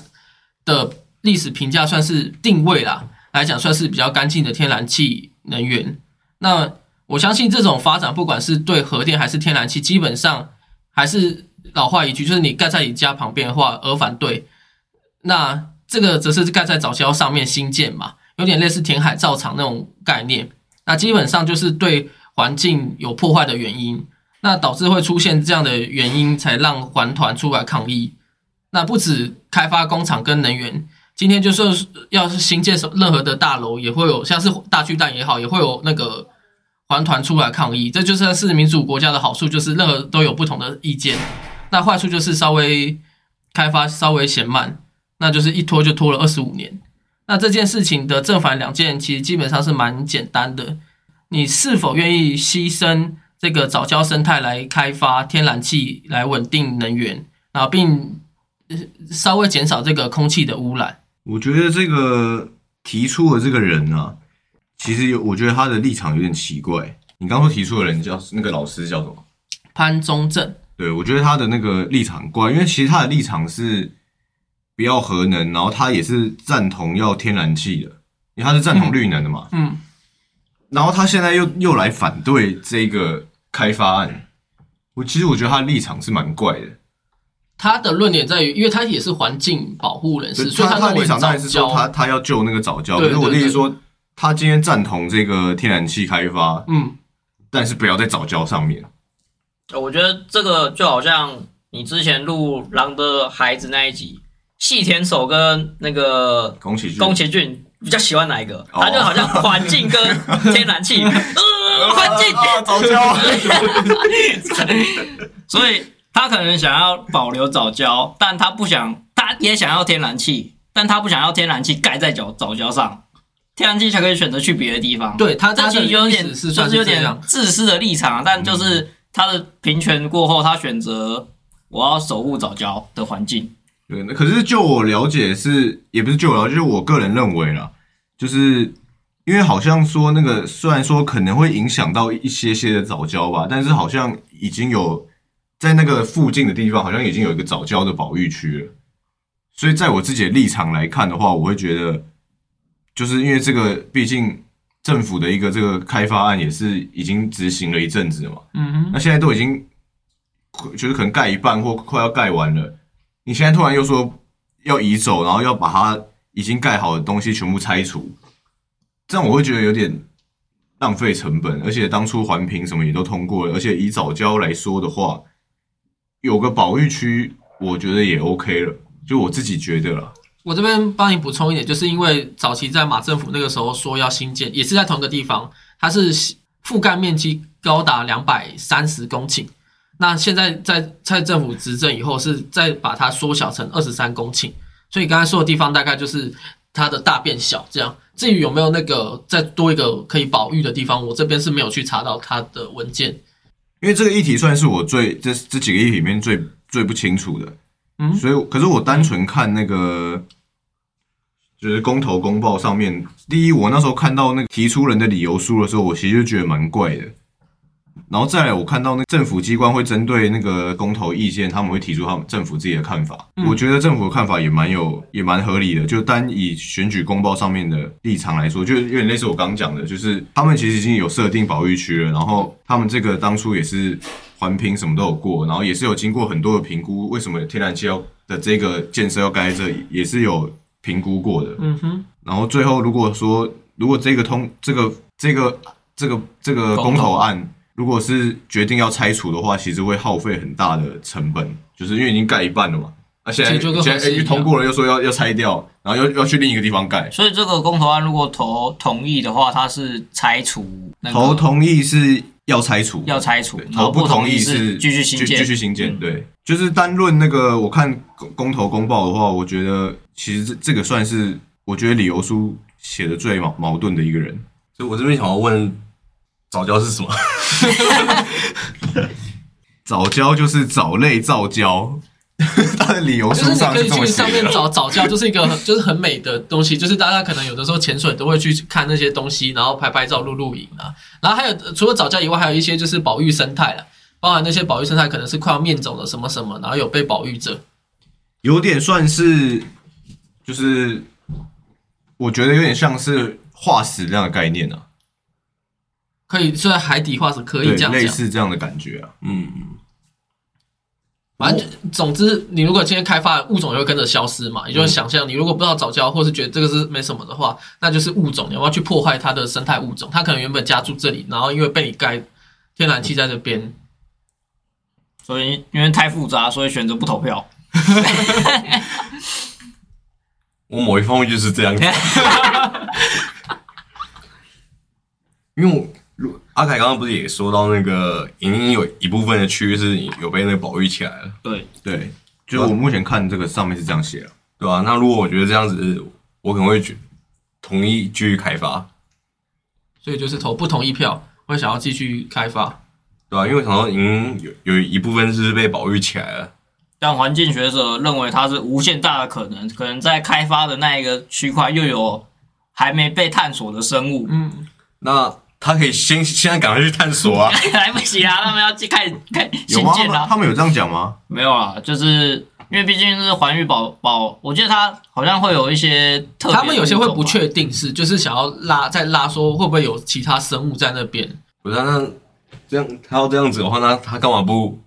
的。历史评价算是定位啦，来讲算是比较干净的天然气能源。那我相信这种发展，不管是对核电还是天然气，基本上还是老话一句，就是你盖在你家旁边的话，而反对。那这个则是盖在早教上面新建嘛，有点类似填海造厂那种概念。那基本上就是对环境有破坏的原因，那导致会出现这样的原因，才让环团出来抗议。那不止开发工厂跟能源。今天就算是要是新建任何的大楼，也会有像是大巨蛋也好，也会有那个环团出来抗议。这就算是民主国家的好处，就是任何都有不同的意见。那坏处就是稍微开发稍微嫌慢，那就是一拖就拖了二十五年。那这件事情的正反两件，其实基本上是蛮简单的。你是否愿意牺牲这个早教生态来开发天然气来稳定能源啊，并稍微减少这个空气的污染？我觉得这个提出的这个人呢，其实有，我觉得他的立场有点奇怪。你刚说提出的人叫那个老师叫什么？潘宗正。对，我觉得他的那个立场怪，因为其实他的立场是不要核能，然后他也是赞同要天然气的，因为他是赞同绿能的嘛。嗯。然后他现在又又来反对这个开发案，我其实我觉得他的立场是蛮怪的。他的论点在于，因为他也是环境保护人士，所以他的立场当然是说他他要救那个早教。可是我的意思说，他今天赞同这个天然气开发，嗯，但是不要在早教上面。我觉得这个就好像你之前录《狼的孩子》那一集，细田守跟那个宫崎宫崎骏比较喜欢哪一个？他就好像环境跟天然气，呃，环境早教，所以。他可能想要保留早教，但他不想，他也想要天然气，但他不想要天然气盖在早早教上，天然气才可以选择去别的地方。对他，这其实有点就是有点自私的立场，但就是他的平权过后，他选择我要守护早教的环境。对，可是就我了解是，也不是就我了解，就是我个人认为啦，就是因为好像说那个虽然说可能会影响到一些些的早教吧，但是好像已经有。在那个附近的地方，好像已经有一个早教的保育区了。所以，在我自己的立场来看的话，我会觉得，就是因为这个，毕竟政府的一个这个开发案也是已经执行了一阵子了嘛。嗯哼。那现在都已经，就是可能盖一半或快要盖完了，你现在突然又说要移走，然后要把它已经盖好的东西全部拆除，这样我会觉得有点浪费成本。而且当初环评什么也都通过了，而且以早教来说的话。有个保育区，我觉得也 OK 了，就我自己觉得了。我这边帮你补充一点，就是因为早期在马政府那个时候说要新建，也是在同一个地方，它是覆盖面积高达两百三十公顷。那现在在蔡政府执政以后，是再把它缩小成二十三公顷。所以刚才说的地方大概就是它的大变小这样。至于有没有那个再多一个可以保育的地方，我这边是没有去查到它的文件。因为这个议题算是我最这这几个议题里面最最不清楚的。嗯，所以可是我单纯看那个，就是公投公报上面，第一，我那时候看到那个提出人的理由书的时候，我其实就觉得蛮怪的。然后再来，我看到那政府机关会针对那个公投意见，他们会提出他们政府自己的看法。我觉得政府的看法也蛮有，也蛮合理的。就单以选举公报上面的立场来说，就有点类似我刚讲的，就是他们其实已经有设定保育区了，然后他们这个当初也是。环评什么都有过，然后也是有经过很多的评估。为什么天然气要的这个建设要盖在这里，也是有评估过的。嗯哼。然后最后如果说，如果这个通这个这个这个这个公投案，如果是决定要拆除的话，其实会耗费很大的成本，就是因为已经盖一半了嘛。啊，现在现在通过了，又说要要拆掉，然后又要去另一个地方盖。所以这个公投案如果投同意的话，它是拆除。投同意是。要拆除，要拆除，投不同意是继续新建，继续新建。对，就是单论那个，我看公公投公报的话，我觉得其实这这个算是我觉得理由书写的最矛矛盾的一个人。所以我这边想要问，早教是什么？早教就是藻类造礁，它的理由就是你可以去上面找早教，就是一个就是很美的东西，就是大家可能有的时候潜水都会去看那些东西，然后拍拍照、录录影啊。然后还有除了早教以外，还有一些就是保育生态了，包含那些保育生态可能是快要灭种的什么什么，然后有被保育者，有点算是就是我觉得有点像是化石这样的概念啊，可以在海底化石可以这样类似这样的感觉啊，嗯。反正总之，你如果今天开发物种，就会跟着消失嘛。你就会想象，你如果不知道早教，或是觉得这个是没什么的话，那就是物种，你要去破坏它的生态物种。它可能原本家住这里，然后因为被你盖天然气在这边，所以因为太复杂，所以选择不投票。我某一方面就是这样子，因为我。阿凯刚刚不是也说到那个，已经有一部分的区域是有被那个保育起来了。对对，就我目前看这个上面是这样写的，对吧？那如果我觉得这样子，我可能会同意继续开发。所以就是投不同意票，会想要继续开发，对吧？因为可能已经有有一部分是被保育起来了。但环境学者认为它是无限大的可能，可能在开发的那一个区块又有还没被探索的生物。嗯，那。他可以先现在赶快去探索啊！来不及啦，他们要去开开新建了。他们有这样讲吗？没有啊，就是因为毕竟是环宇宝宝，我记得他好像会有一些特。他们有些会不确定是，就是想要拉再拉，说会不会有其他生物在那边？不是，那这样他要这样子的话，那他干嘛不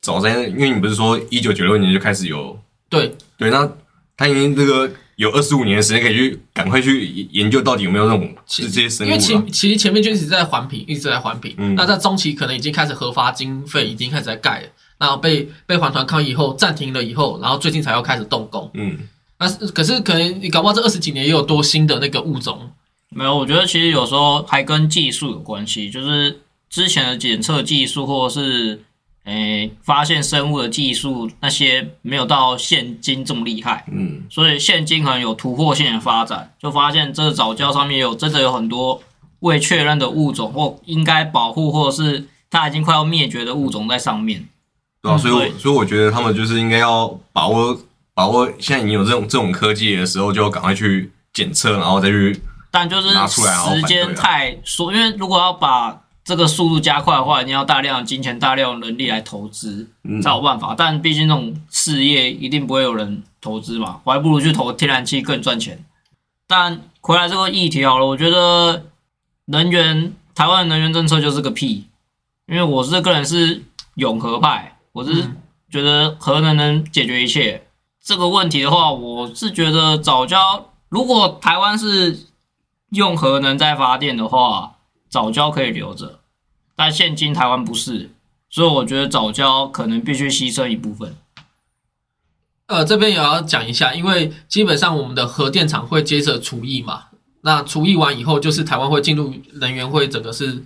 早在？因为你不是说一九九六年就开始有？对对，那他已经这个。有二十五年的时间可以去赶快去研究到底有没有那种这些生物。因为其其实前面就一直在环评，一直在环评。嗯。那在中期可能已经开始核发经费，已经开始在盖了。然后被被环团抗议以后暂停了以后，然后最近才要开始动工。嗯。那可是可能你搞不好这二十几年也有多新的那个物种。没有，我觉得其实有时候还跟技术有关系，就是之前的检测技术或者是。诶，发现生物的技术那些没有到现今这么厉害，嗯，所以现今可能有突破性的发展，就发现这个早教上面有真的有很多未确认的物种或应该保护或者是它已经快要灭绝的物种在上面。对啊，所以我所以我觉得他们就是应该要把握把握现在已经有这种这种科技的时候，就赶快去检测，然后再去，但就是时间太说，因为如果要把这个速度加快的话，你要大量金钱、大量人力来投资才有办法。但毕竟这种事业一定不会有人投资嘛，我还不如去投天然气更赚钱。但回来这个议题好了，我觉得能源台湾的能源政策就是个屁，因为我是个人是永和派，我是觉得核能能解决一切这个问题的话，我是觉得早教如果台湾是用核能在发电的话。早教可以留着，但现今台湾不是，所以我觉得早教可能必须牺牲一部分。呃，这边也要讲一下，因为基本上我们的核电厂会接着除役嘛，那除役完以后，就是台湾会进入能源会整个是。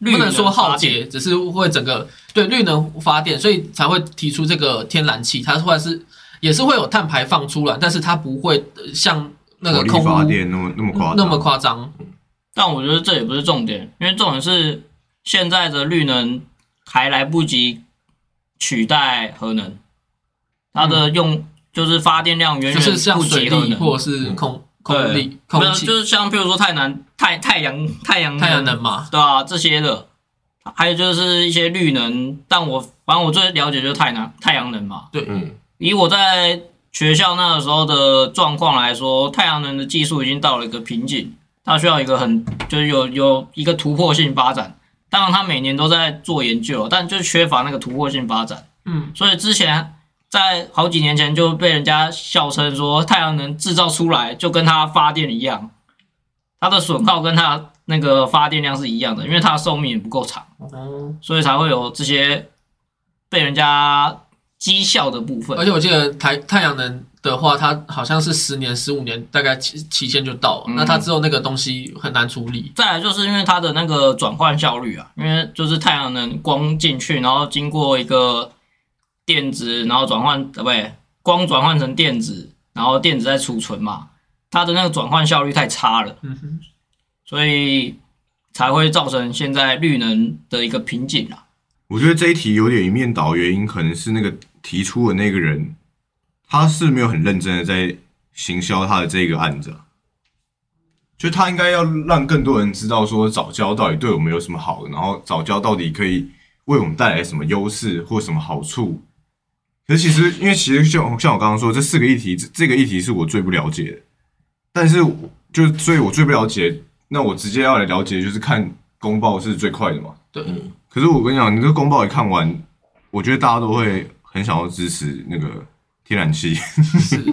不能说耗竭，只是会整个对绿能发电，所以才会提出这个天然气，它或者是也是会有碳排放出来，但是它不会像那个空发电那么那么夸那么夸张。但我觉得这也不是重点，因为重点是现在的绿能还来不及取代核能，它的用就是发电量远远不及核能，或者是空。空力，没有，就是像比如说太阳、太太阳、太阳、太阳能嘛，对啊，这些的，还有就是一些绿能，但我反正我最了解就是太阳太阳能嘛。对，嗯，以我在学校那个时候的状况来说，太阳能的技术已经到了一个瓶颈，它需要一个很就是有有一个突破性发展。当然，它每年都在做研究，但就缺乏那个突破性发展。嗯，所以之前。在好几年前就被人家笑称说，太阳能制造出来就跟它发电一样，它的损耗跟它那个发电量是一样的，因为它的寿命也不够长，所以才会有这些被人家讥笑的部分。而且我记得台太阳能的话，它好像是十年、十五年，大概期期限就到了，那它之后那个东西很难处理。再来就是因为它的那个转换效率啊，因为就是太阳能光进去，然后经过一个。电子，然后转换呃不对，光转换成电子，然后电子再储存嘛，它的那个转换效率太差了，嗯哼，所以才会造成现在绿能的一个瓶颈啊。我觉得这一题有点一面倒，原因可能是那个提出的那个人，他是没有很认真的在行销他的这个案子，就他应该要让更多人知道说早教到底对我们有什么好，然后早教到底可以为我们带来什么优势或什么好处。可是其实，因为其实像像我刚刚说，这四个议题，这这个议题是我最不了解的。但是，就所以我最不了解，那我直接要来了解，就是看公报是最快的嘛。对。可是我跟你讲，你这个公报一看完，我觉得大家都会很想要支持那个天然气。是。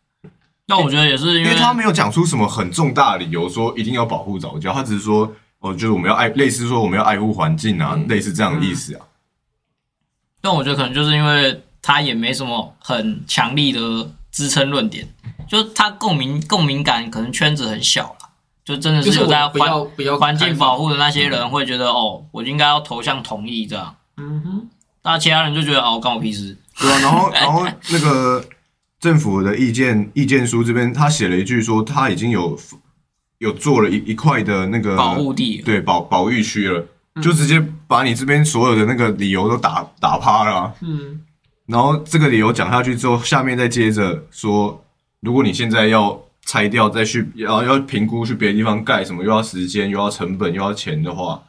那我觉得也是，因为他没有讲出什么很重大的理由，说一定要保护早教，他只是说，哦，就是我们要爱，类似说我们要爱护环境啊，类似这样的意思啊。但我觉得可能就是因为。他也没什么很强力的支撑论点，就他共鸣共鸣感可能圈子很小了，就真的是有在环环境保护的那些人会觉得哦，我应该要投向同意这样。嗯哼，那其他人就觉得哦，关我屁事。对啊，然后 然后那个政府的意见意见书这边，他写了一句说他已经有有做了一一块的那个保护地，对保保育区了，就直接把你这边所有的那个理由都打打趴了。嗯。然后这个理由讲下去之后，下面再接着说，如果你现在要拆掉，再去要要评估去别的地方盖什么，又要时间，又要成本，又要钱的话，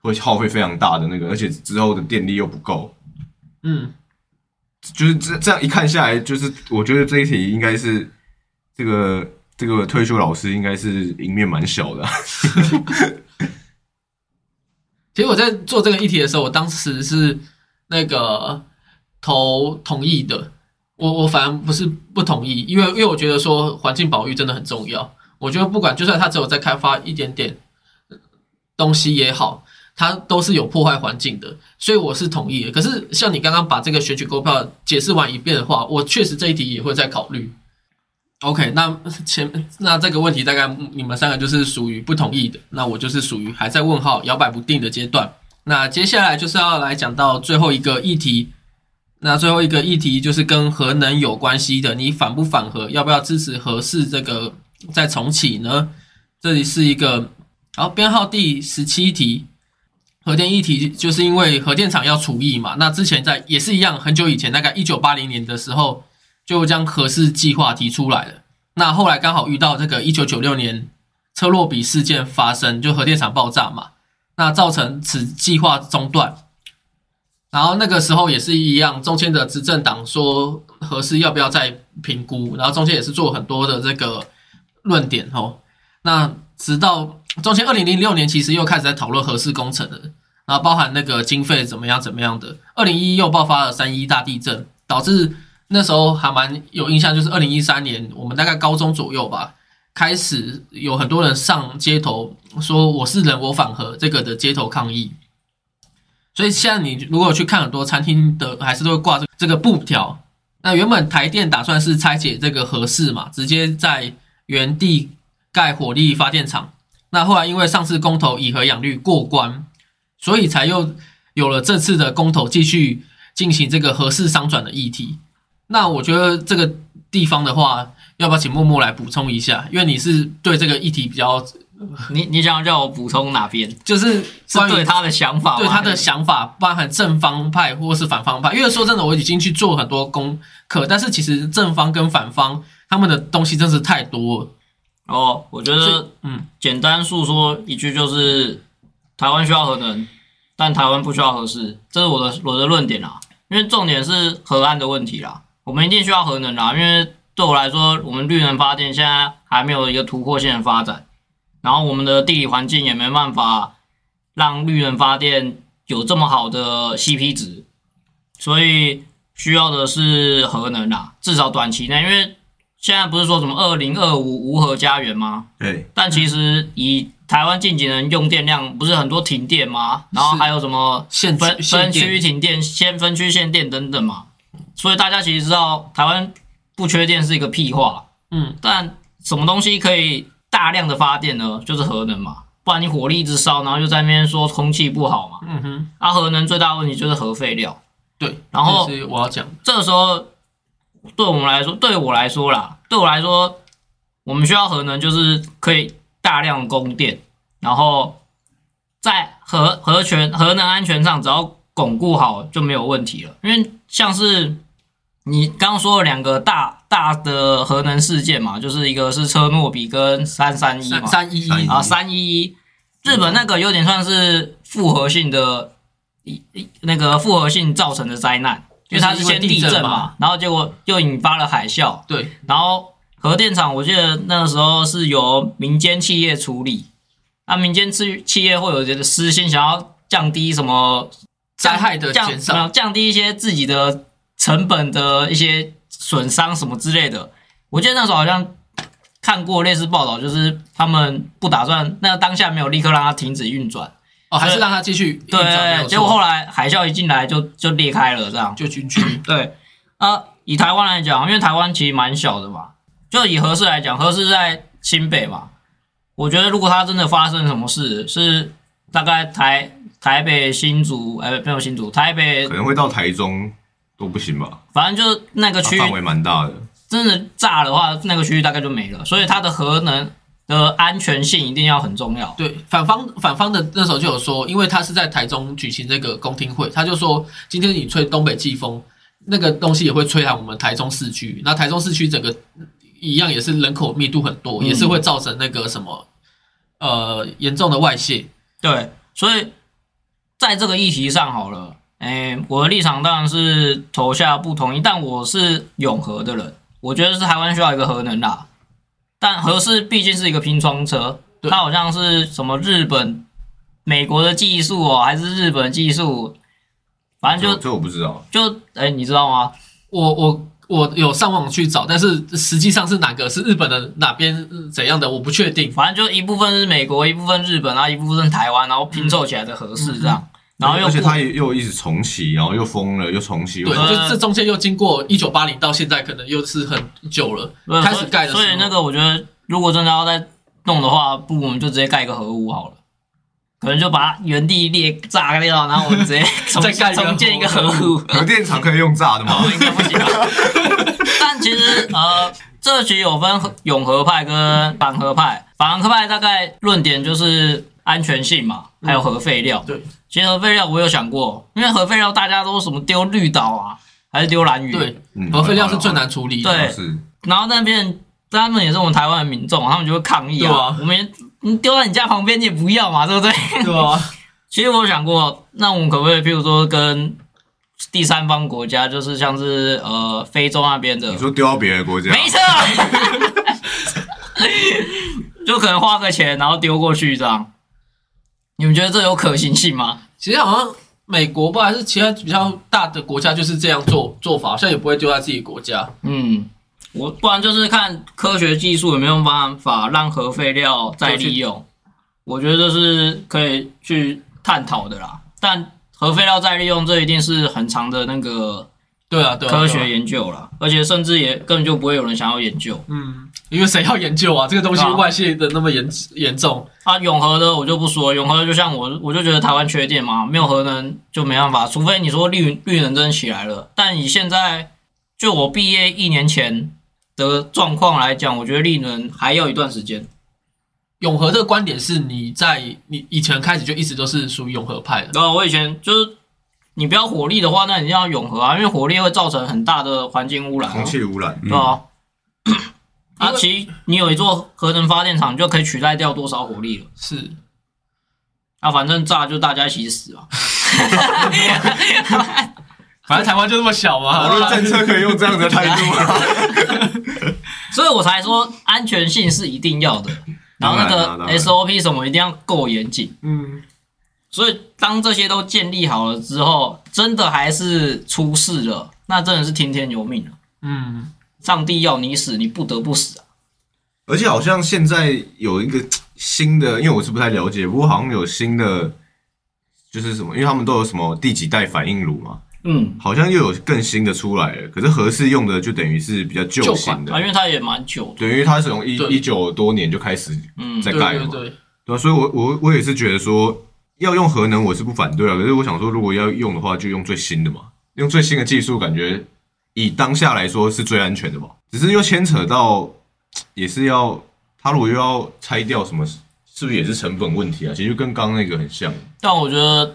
会耗费非常大的那个，而且之后的电力又不够。嗯，就是这这样一看下来，就是我觉得这一题应该是这个这个退休老师应该是赢面蛮小的。其实我在做这个议题的时候，我当时是那个。投同意的，我我反而不是不同意，因为因为我觉得说环境保育真的很重要。我觉得不管就算他只有在开发一点点东西也好，它都是有破坏环境的，所以我是同意的。可是像你刚刚把这个选举购票解释完一遍的话，我确实这一题也会再考虑。OK，那前那这个问题大概你们三个就是属于不同意的，那我就是属于还在问号摇摆不定的阶段。那接下来就是要来讲到最后一个议题。那最后一个议题就是跟核能有关系的，你反不反核？要不要支持核四这个再重启呢？这里是一个好编号第十七题，核电议题，就是因为核电厂要除役嘛。那之前在也是一样，很久以前，大概一九八零年的时候，就将核试计划提出来了。那后来刚好遇到这个一九九六年车洛比事件发生，就核电厂爆炸嘛，那造成此计划中断。然后那个时候也是一样，中间的执政党说核试要不要再评估，然后中间也是做很多的这个论点哦。那直到中间二零零六年，其实又开始在讨论核四工程了，然后包含那个经费怎么样怎么样的。二零一又爆发了三一大地震，导致那时候还蛮有印象，就是二零一三年我们大概高中左右吧，开始有很多人上街头说我是人我反核这个的街头抗议。所以现在你如果去看很多餐厅的，还是都会挂这这个布条，那原本台电打算是拆解这个核四嘛，直接在原地盖火力发电厂。那后来因为上次公投以和养绿过关，所以才又有了这次的公投，继续进行这个合适商转的议题。那我觉得这个地方的话，要不要请默默来补充一下？因为你是对这个议题比较。你你想要叫我补充哪边？就是是对他的想法，对他的想法，包含正方派或是反方派。因为说真的，我已经去做很多功课，但是其实正方跟反方他们的东西真是太多了。哦，我觉得，嗯，简单诉说一句就是，台湾需要核能，但台湾不需要核试，这是我的我的论点啦。因为重点是核安的问题啦，我们一定需要核能啦。因为对我来说，我们绿能发电现在还没有一个突破性的发展。然后我们的地理环境也没办法让绿能发电有这么好的 CP 值，所以需要的是核能啦，至少短期内，因为现在不是说什么二零二五无核家园吗？对。但其实以台湾近几年用电量，不是很多停电吗？然后还有什么分分区停电、先分区限电等等嘛，所以大家其实知道台湾不缺电是一个屁话。嗯。但什么东西可以？大量的发电呢，就是核能嘛，不然你火力一直烧，然后又在那边说空气不好嘛。嗯哼，啊，核能最大问题就是核废料。对，然后我要讲，这个时候对我们来说，对我来说啦，对我来说，我们需要核能就是可以大量供电，然后在核核权核能安全上，只要巩固好就没有问题了。因为像是你刚刚说的两个大。大的核能事件嘛，就是一个是车诺比跟三三一嘛，三一一啊，三一一，日本那个有点算是复合性的，一那个复合性造成的灾难，因为它是先地震嘛，然后结果又引发了海啸，对，然后核电厂我记得那个时候是由民间企业处理，那民间企企业会有觉得私心，想要降低什么灾害的减少，降低一些自己的成本的一些。损伤什么之类的，我记得那时候好像看过类似报道，就是他们不打算，那当下没有立刻让它停止运转，哦，还是让它继续运转。结果后来海啸一进来就就裂开了，这样就军区。对，啊，以台湾来讲，因为台湾其实蛮小的嘛，就以合适来讲，合适在新北嘛，我觉得如果它真的发生什么事，是大概台台北新竹，哎，没有新竹，台北可能会到台中。都不行吧，反正就是那个区域范围蛮大的，真的炸的话，那个区域大概就没了。所以它的核能的安全性一定要很重要。对，反方反方的那时候就有说，因为他是在台中举行这个公听会，他就说今天你吹东北季风，那个东西也会吹来我们台中市区。那台中市区整个一样也是人口密度很多，也是会造成那个什么呃严重的外泄。对，所以在这个议题上好了。哎，我的立场当然是投下不同意，但我是永和的人，我觉得是台湾需要一个核能啦。但合适毕竟是一个拼装车，它好像是什么日本、美国的技术哦，还是日本技术？反正就这我不知道。就哎，你知道吗？我我我有上网去找，但是实际上是哪个是日本的哪边怎样的，我不确定。反正就一部分是美国，一部分日本，然后一部分台湾，然后拼凑起来的合适这样。然后又而且他也又一直重启，然后又封了，又重启。对，就这中间又经过一九八零到现在，可能又是很久了。开始盖的，所以那个我觉得，如果真的要再弄的话，不如，我们就直接盖一个核武好了。可能就把原地裂炸掉，然后我们直接 再盖重建一个核武。核电厂可以用炸的吗？应该不行。但其实呃，这局有分永和派跟反核派，反核派大概论点就是安全性嘛，还有核废料。对。其实核废料我有想过，因为核废料大家都什么丢绿岛啊，还是丢蓝屿？对，核废料是最难处理。对，然后那边他们也是我们台湾的民众，他们就会抗议啊。我们你丢在你家旁边，你也不要嘛，对不对？对啊。其实我有想过，那我们可不可以，譬如说跟第三方国家，就是像是呃非洲那边的，你说丢到别的国家？没错。就可能花个钱，然后丢过去这样。你们觉得这有可行性吗？其实好像美国吧，还是其他比较大的国家就是这样做做法，好像也不会丢在自己国家。嗯，我不然就是看科学技术有没有办法让核废料再利用。我觉得这是可以去探讨的啦。但核废料再利用，这一定是很长的那个对啊，对科学研究了，而且甚至也根本就不会有人想要研究。嗯，因为谁要研究啊？这个东西外泄的那么严严重啊！永和的我就不说，永和就像我，我就觉得台湾缺电嘛，没有核能就没办法，除非你说绿绿能真起来了。但以现在就我毕业一年前的状况来讲，我觉得绿能还要一段时间。永和这个观点是你在你以前开始就一直都是属于永和派的。对啊，我以前就是。你不要火力的话，那你要永和啊，因为火力会造成很大的环境污染，空气污染，对吧？啊，其实你有一座核能发电厂，就可以取代掉多少火力了？是，啊，反正炸就大家一起死嘛。反正台湾就那么小嘛，我论政策可以用这样的态度吗？所以我才说安全性是一定要的，然后那个 SOP 什么一定要够严谨。嗯。所以，当这些都建立好了之后，真的还是出事了，那真的是听天由命了。嗯，上帝要你死，你不得不死啊！而且好像现在有一个新的，因为我是不太了解，不过好像有新的，就是什么，因为他们都有什么第几代反应炉嘛。嗯，好像又有更新的出来了。可是合适用的就等于是比较旧型的啊，因为它也蛮久。对，因为它是从一一九多年就开始在盖了嘛。对，对，所以我我我也是觉得说。要用核能，我是不反对啊。可是我想说，如果要用的话，就用最新的嘛。用最新的技术，感觉以当下来说是最安全的吧。只是又牵扯到，也是要他如果又要拆掉什么，是不是也是成本问题啊？其实跟刚那个很像。但我觉得，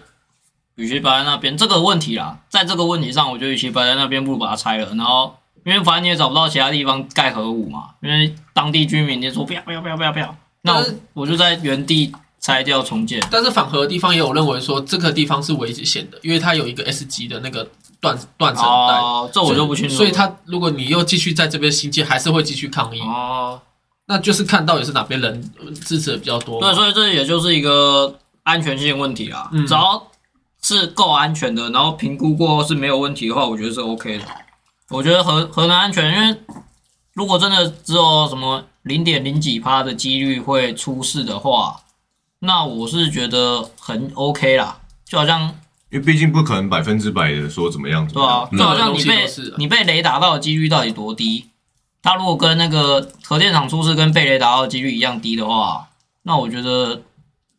与其摆在那边这个问题啦，在这个问题上，我觉得与其摆在那边，不如把它拆了。然后，因为反正你也找不到其他地方盖核武嘛。因为当地居民也说不要不要不要不要不要，那我就在原地。拆掉重建，但是反核的地方也有认为说这个地方是危险的，因为它有一个 S 级的那个断断层带，这我就不清楚。所以他如果你又继续在这边新建，还是会继续抗议。哦，那就是看到底是哪边人支持的比较多。对，所以这也就是一个安全性问题啊。只要是够安全的，然后评估过是没有问题的话，我觉得是 OK 的。我觉得核核能安全，因为如果真的只有什么零点零几趴的几率会出事的话。那我是觉得很 OK 啦，就好像，因为毕竟不可能百分之百的说怎么样，对啊，就好像你被你被雷打到的几率到底多低？他如果跟那个核电厂出事跟被雷打到的几率一样低的话，那我觉得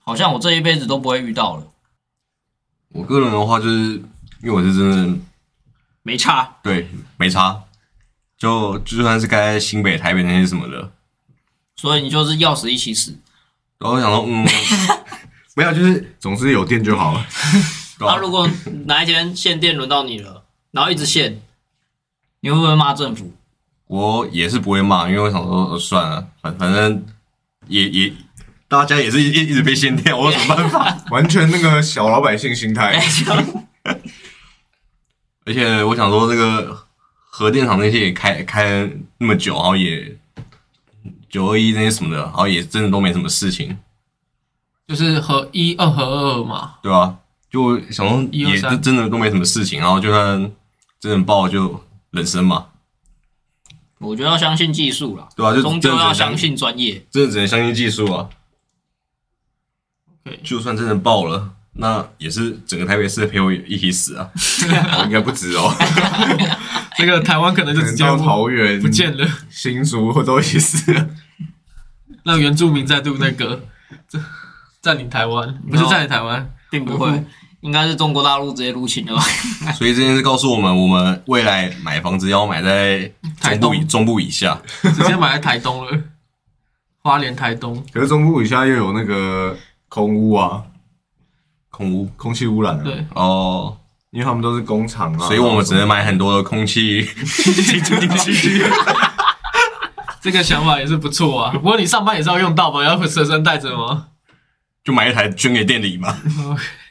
好像我这一辈子都不会遇到了。我个人的话，就是因为我是真的没差，对，没差，就就算是该新北、台北那些什么的，所以你就是要死一起死。然后想说，嗯，没有，就是总之有电就好了。那如果哪一天限电轮到你了，然后一直限，你会不会骂政府？我也是不会骂，因为我想说，算了，反反正也也大家也是一一直被限电，我有什么办法？完全那个小老百姓心态。而且我想说，这个核电厂那些也开开那么久，然后也。九二一那些什么的，然后也真的都没什么事情，就是和一二和二嘛，对吧？就想说也真真的都没什么事情，然后就算真的爆就人生嘛。我觉得要相信技术了，对吧？就终究要相信。专业，真的只能相信技术啊。OK，，就算真的爆了，那也是整个台北市陪我一起死啊，应该不止哦。这个台湾可能就直接桃园不见了，新竹或都意思，让原住民再度那个占占领台湾，不是占领台湾，并不会，应该是中国大陆直接入侵了吧？所以这件事告诉我们，我们未来买房子要买在台东中部以下，直接买在台东了，花莲台东。可是中部以下又有那个空屋啊，空污，空气污染啊，对，哦。因为他们都是工厂啊，所以我们只能买很多的空气 这个想法也是不错啊。不过你上班也是要用到吗？要随身带着吗？就买一台捐给店里嘛。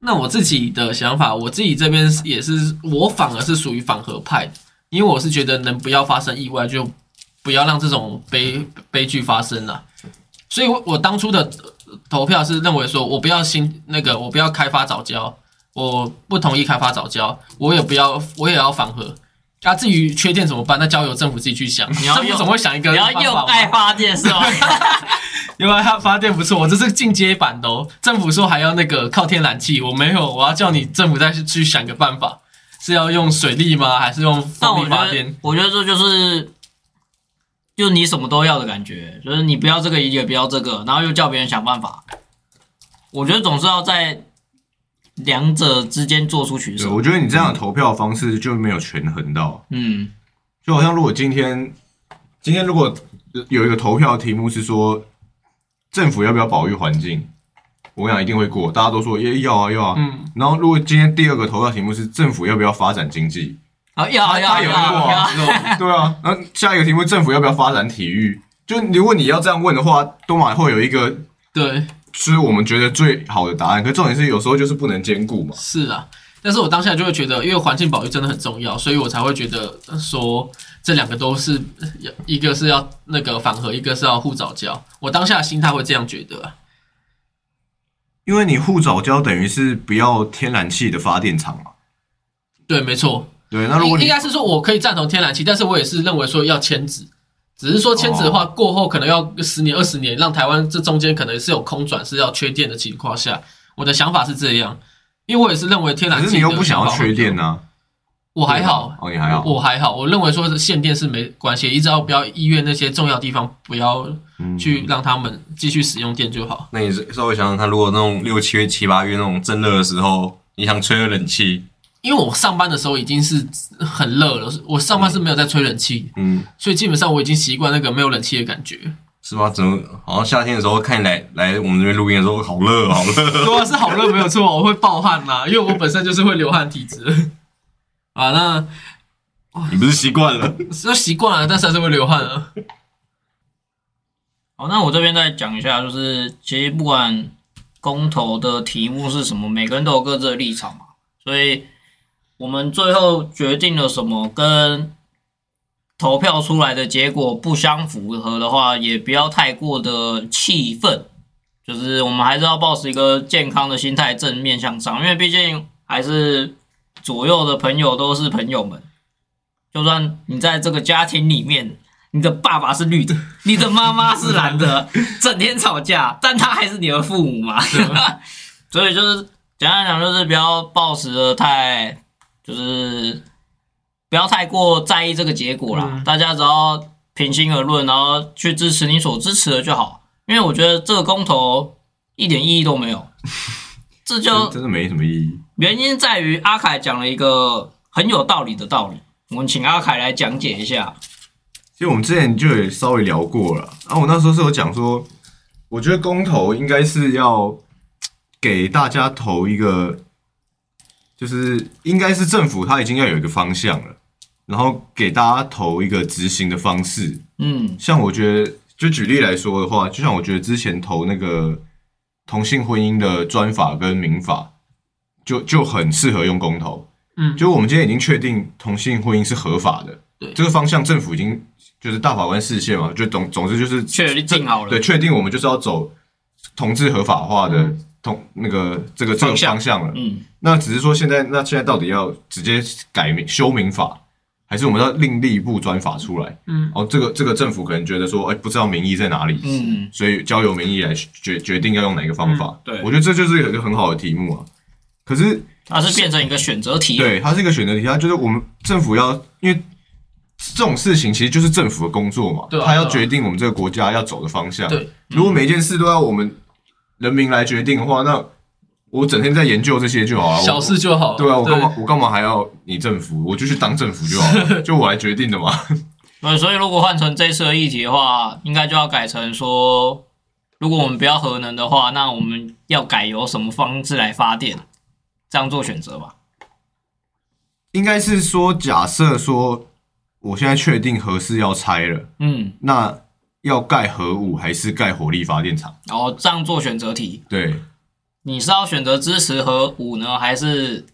那我自己的想法，我自己这边也是，我反而是属于反核派的，因为我是觉得能不要发生意外，就不要让这种悲悲剧发生了。所以，我我当初的。投票是认为说，我不要新那个，我不要开发早教，我不同意开发早教，我也不要，我也要反核，啊，至于缺电怎么办？那交由政府自己去想。你要用，总会想一个。你要用爱发电是吗？因为它发电不错，我这是进阶版的哦。政府说还要那个靠天然气，我没有，我要叫你政府再去想个办法，是要用水力吗？还是用风力发电？我觉得这就是，就你什么都要的感觉，就是你不要这个也不要这个，然后又叫别人想办法。我觉得总是要在两者之间做出取舍。我觉得你这样的投票方式就没有权衡到。嗯，就好像如果今天今天如果有一个投票题目是说。政府要不要保育环境？我讲一定会过，大家都说耶要啊要啊。嗯。然后如果今天第二个投票题目是政府要不要发展经济？啊要要要要。对啊。然后下一个题目政府要不要发展体育？就如果你要这样问的话，多马会有一个对，是我们觉得最好的答案。可重点是有时候就是不能兼顾嘛。是啊。但是我当下就会觉得，因为环境保育真的很重要，所以我才会觉得说这两个都是一个是要那个反核，一个是要护早教。我当下心态会这样觉得，因为你护早教等于是不要天然气的发电厂嘛。对，没错。对，那如果应该是说我可以赞同天然气，但是我也是认为说要迁址，只是说迁址的话过后可能要十年二十年，让台湾这中间可能是有空转是要缺电的情况下，我的想法是这样。因为我也是认为天然气，可是你又不想要缺电呢？我还好，哦，你还好，我还好。我认为说限电是没关系，一直要不要医院那些重要地方不要去让他们继续使用电就好。那你稍微想想看，如果那种六七月、七八月那种正热的时候，你想吹个冷气？因为我上班的时候已经是很热了，我上班是没有在吹冷气，嗯，所以基本上我已经习惯那个没有冷气的感觉。是吗？怎么好像夏天的时候看你来来我们这边录音的时候，好热，好热。对啊，是好热，没有错。我会暴汗呐，因为我本身就是会流汗体质。啊，那你不是习惯了？是习惯了，但是还是会流汗啊。好，那我这边再讲一下，就是其实不管公投的题目是什么，每个人都有各自的立场嘛，所以我们最后决定了什么跟。投票出来的结果不相符合的话，也不要太过的气愤，就是我们还是要保持一个健康的心态，正面向上。因为毕竟还是左右的朋友都是朋友们，就算你在这个家庭里面，你的爸爸是绿的，你的妈妈是蓝的，整天吵架，但他还是你的父母嘛。所以就是简单讲，就是不要抱持的太就是。不要太过在意这个结果啦，大家只要平心而论，然后去支持你所支持的就好。因为我觉得这个公投一点意义都没有，这就真的没什么意义。原因在于阿凯讲了一个很有道理的道理，我们请阿凯来讲解一下。其实我们之前就也稍微聊过了，然后我那时候是有讲说，我觉得公投应该是要给大家投一个，就是应该是政府它已经要有一个方向了。然后给大家投一个执行的方式，嗯，像我觉得，就举例来说的话，就像我觉得之前投那个同性婚姻的专法跟民法，就就很适合用公投，嗯，就我们今天已经确定同性婚姻是合法的，对，这个方向政府已经就是大法官视线嘛，就总总之就是确定好了，对，确定我们就是要走同志合法化的同那个这个这个方向。了，嗯，那只是说现在那现在到底要直接改名修民法？还是我们要另立一部专法出来，嗯，哦，这个这个政府可能觉得说，哎，不知道民意在哪里，嗯，所以交由民意来决决定要用哪个方法。对，我觉得这就是一个很好的题目啊。可是它是变成一个选择题，对，它是一个选择题，它就是我们政府要，因为这种事情其实就是政府的工作嘛，对，他要决定我们这个国家要走的方向。对，如果每一件事都要我们人民来决定的话，那。我整天在研究这些就好了，小事就好。对啊，我干嘛我干嘛还要你政府？我就去当政府就好了，就我来决定的嘛。对，所以如果换成这次的议题的话，应该就要改成说，如果我们不要核能的话，那我们要改由什么方式来发电？这样做选择吧。应该是说，假设说，我现在确定核四要拆了，嗯，那要盖核武还是盖火力发电厂？哦，这样做选择题。对。你是要选择支持核武呢，还是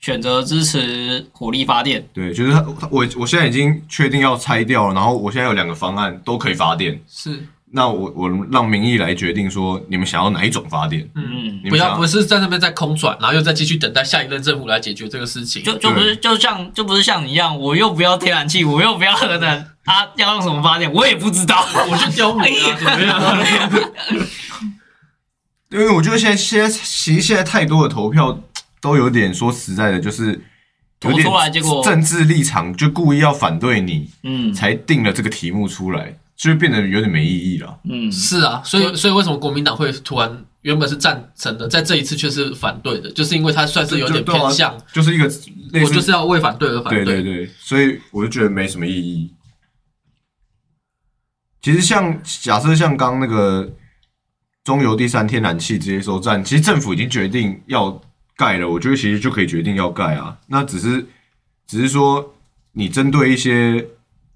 选择支持火力发电？对，就是我我现在已经确定要拆掉了，然后我现在有两个方案都可以发电。是，那我我让民意来决定说你们想要哪一种发电，嗯，不要不是在那边在空转，然后又再继续等待下一任政府来解决这个事情，就就不是就像就不是像你一样，我又不要天然气，我又不要核能，啊，要用什么发电，我也不知道，我就教你啊，怎么样？因为我觉得现在现在其实现在太多的投票都有点说实在的，就是投出来结果政治立场就故意要反对你，嗯，才定了这个题目出来。就变得有点没意义了。嗯，是啊，所以所以为什么国民党会突然原本是赞成的，在这一次却是反对的，就是因为他算是有点偏向，就是一个我就是要为反对而反对。对对对，所以我就觉得没什么意义。其实像假设像刚那个中油第三天然气接收站，其实政府已经决定要盖了，我觉得其实就可以决定要盖啊。那只是只是说你针对一些。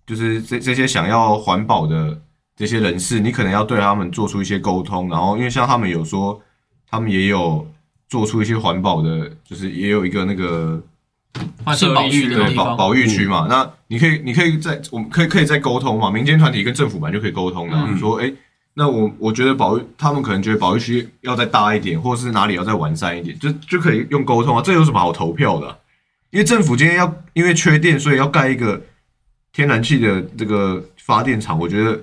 就是这这些想要环保的这些人士，你可能要对他们做出一些沟通，然后因为像他们有说，他们也有做出一些环保的，就是也有一个那个是保育的保保育区嘛。那你可以你可以在我们可以可以再沟通嘛，民间团体跟政府本来就可以沟通的。你说，哎，那我我觉得保育他们可能觉得保育区要再大一点，或者是哪里要再完善一点，就就可以用沟通啊。这有什么好投票的？因为政府今天要因为缺电，所以要盖一个。天然气的这个发电厂，我觉得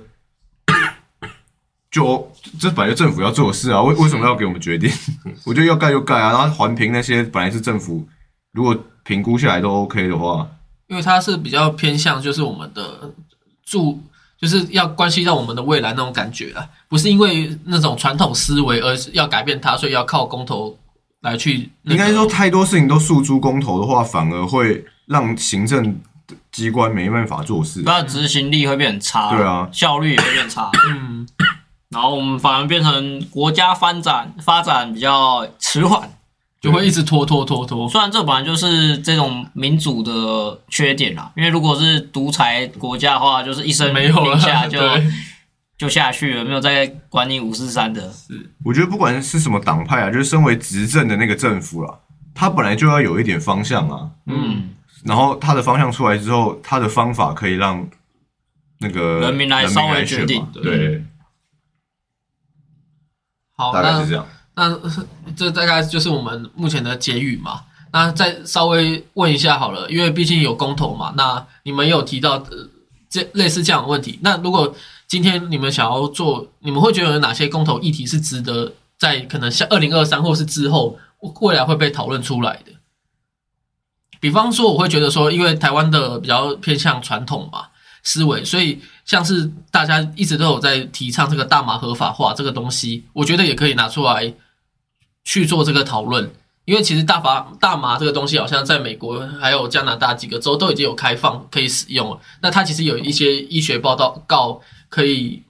就这本来就政府要做的事啊，为为什么要给我们决定？我觉得要盖就盖啊，然后环评那些本来是政府，如果评估下来都 OK 的话，因为它是比较偏向就是我们的住，就是要关系到我们的未来那种感觉啊，不是因为那种传统思维，而是要改变它，所以要靠公投来去。应该说太多事情都诉诸公投的话，反而会让行政。机关没办法做事，那执行力会变差，对啊，效率也会变差，嗯，然后我们反而变成国家发展发展比较迟缓，就会一直拖拖拖拖。虽然这本来就是这种民主的缺点啦，因为如果是独裁国家的话，就是一声没有下就就下去了，没有再管你五四三的。是，我觉得不管是什么党派啊，就是身为执政的那个政府了，他本来就要有一点方向啊，嗯。然后他的方向出来之后，他的方法可以让那个人民来稍微决定。对，好，大概是这样。那这大概就是我们目前的结语嘛。那再稍微问一下好了，因为毕竟有公投嘛。那你们有提到这类似这样的问题。那如果今天你们想要做，你们会觉得有哪些公投议题是值得在可能像二零二三或是之后未来会被讨论出来的？比方说，我会觉得说，因为台湾的比较偏向传统嘛思维，所以像是大家一直都有在提倡这个大麻合法化这个东西，我觉得也可以拿出来去做这个讨论。因为其实大麻大麻这个东西，好像在美国还有加拿大几个州都已经有开放可以使用了。那它其实有一些医学报道告可以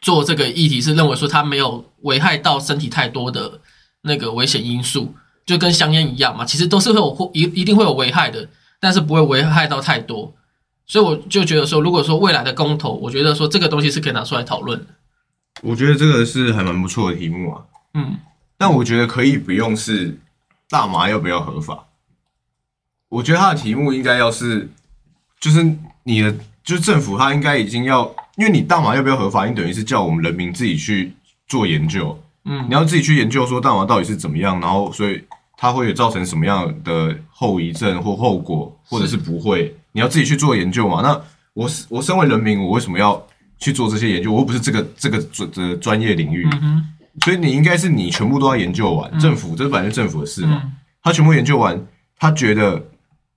做这个议题，是认为说它没有危害到身体太多的那个危险因素。就跟香烟一样嘛，其实都是会有一一定会有危害的，但是不会危害到太多。所以我就觉得说，如果说未来的公投，我觉得说这个东西是可以拿出来讨论的。我觉得这个是还蛮不错的题目啊。嗯，但我觉得可以不用是大麻要不要合法。我觉得他的题目应该要是，就是你的，就是政府他应该已经要，因为你大麻要不要合法，你等于是叫我们人民自己去做研究。嗯，你要自己去研究说大麻到底是怎么样，然后所以它会造成什么样的后遗症或后果，或者是不会，你要自己去做研究嘛。那我我身为人民，我为什么要去做这些研究？我又不是这个这个专的专业领域，所以你应该是你全部都要研究完。政府这本来是政府的事嘛，他全部研究完，他觉得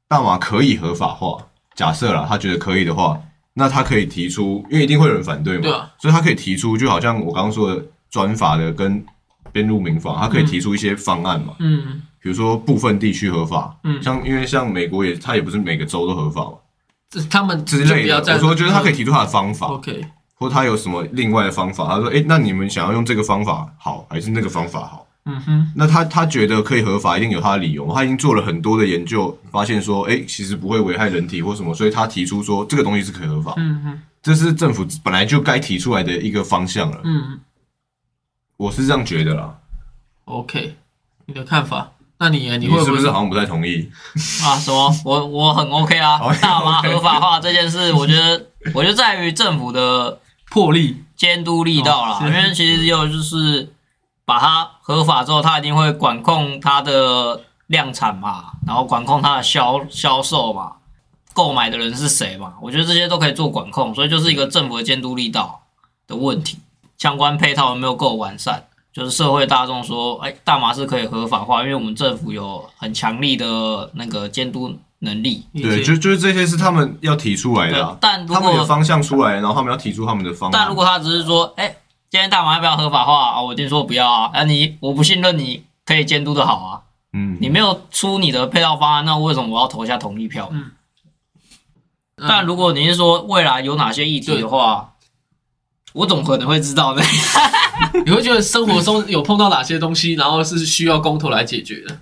大麻可以合法化，假设了他觉得可以的话，那他可以提出，因为一定会有人反对嘛，所以他可以提出，就好像我刚刚说的。专法的跟编入民法，他可以提出一些方案嘛？嗯，比如说部分地区合法，嗯，像因为像美国也，它也不是每个州都合法嘛。这他们之类的，我说觉得他可以提出他的方法，OK，或他有什么另外的方法？他说，哎，那你们想要用这个方法好，还是那个方法好？嗯哼，那他他觉得可以合法，一定有他的理由。他已经做了很多的研究，发现说，哎，其实不会危害人体或什么，所以他提出说这个东西是可以合法。嗯哼，这是政府本来就该提出来的一个方向了。嗯。我是这样觉得啦。OK，你的看法？那你你会是不是好像不太同意啊？什么？我我很 OK 啊。大麻合法化这件事，我觉得，我觉得在于政府的魄力，监督力道啦，因为其实有就是把它合法之后，它一定会管控它的量产嘛，然后管控它的销销售嘛，购买的人是谁嘛，我觉得这些都可以做管控，所以就是一个政府的监督力道的问题，相关配套有没有够完善？就是社会大众说，哎，大麻是可以合法化，因为我们政府有很强力的那个监督能力。对，就就是这些是他们要提出来的，但他们有方向出来，然后他们要提出他们的方案。但如果他只是说，哎，今天大麻要不要合法化啊？我听说不要啊，啊，你我不信任你可以监督的好啊，嗯，你没有出你的配套方案，那为什么我要投下同意票？嗯，但如果你是说未来有哪些议题的话，我怎么可能会知道呢？你会觉得生活中有碰到哪些东西，然后是需要公投来解决的，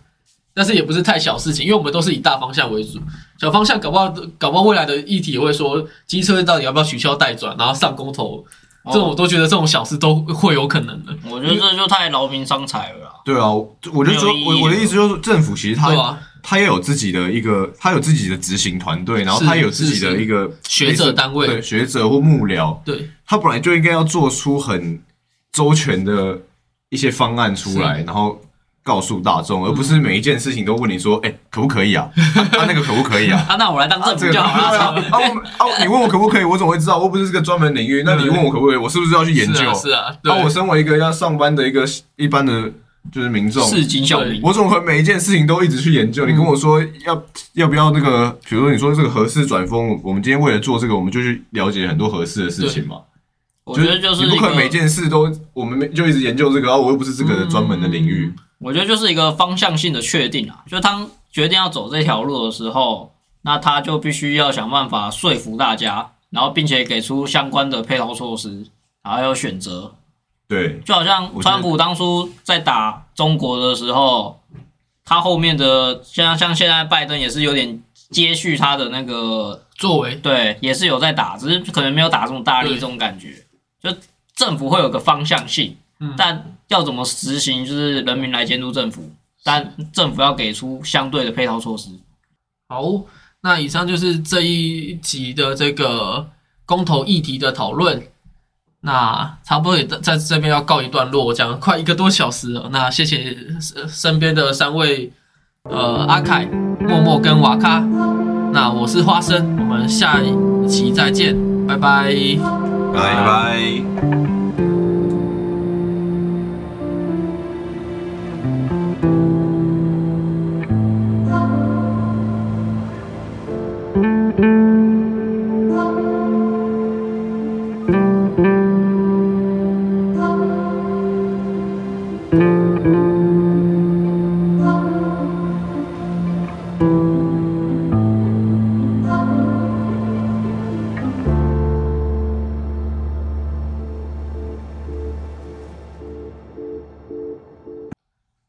但是也不是太小事情，因为我们都是以大方向为主，小方向搞不好搞不好未来的议题也会说机车到底要不要取消代转，然后上公投，这种我都觉得这种小事都会有可能的。我觉得这就太劳民伤财了。对啊，我就说，我我的意思就是，政府其实他他也有自己的一个，他有自己的执行团队，然后他有自己的一个学者单位，对学者或幕僚，对，他本来就应该要做出很。周全的一些方案出来，然后告诉大众，而不是每一件事情都问你说：“哎，可不可以啊？他那个可不可以啊？” 啊，那我来当政府就好了。啊，你问我可不可以，我怎么会知道？我不是这个专门领域。那你问我可不可以，我是不是要去研究？是啊。那我身为一个要上班的一个一般的，就是民众，市井小民，我怎么可能每一件事情都一直去研究？你跟我说要要不要那个？比如说你说这个合适转风，我们今天为了做这个，我们就去了解很多合适的事情嘛。我觉得就是你不可能每件事都我们就一直研究这个啊，我又不是这个专门的领域。我觉得就是一个方向性的确定啊，就当决定要走这条路的时候，那他就必须要想办法说服大家，然后并且给出相关的配套措施，然后有选择。对，就好像川普当初在打中国的时候，他后面的像像现在拜登也是有点接续他的那个作为，对，也是有在打，只是可能没有打这么大力这种感觉。就政府会有个方向性，但要怎么实行，就是人民来监督政府，但政府要给出相对的配套措施。好，那以上就是这一集的这个公投议题的讨论，那差不多也在这边要告一段落，讲了快一个多小时了。那谢谢身边的三位，呃，阿凯、默默跟瓦卡。那我是花生，我们下一期再见，拜拜。拜拜。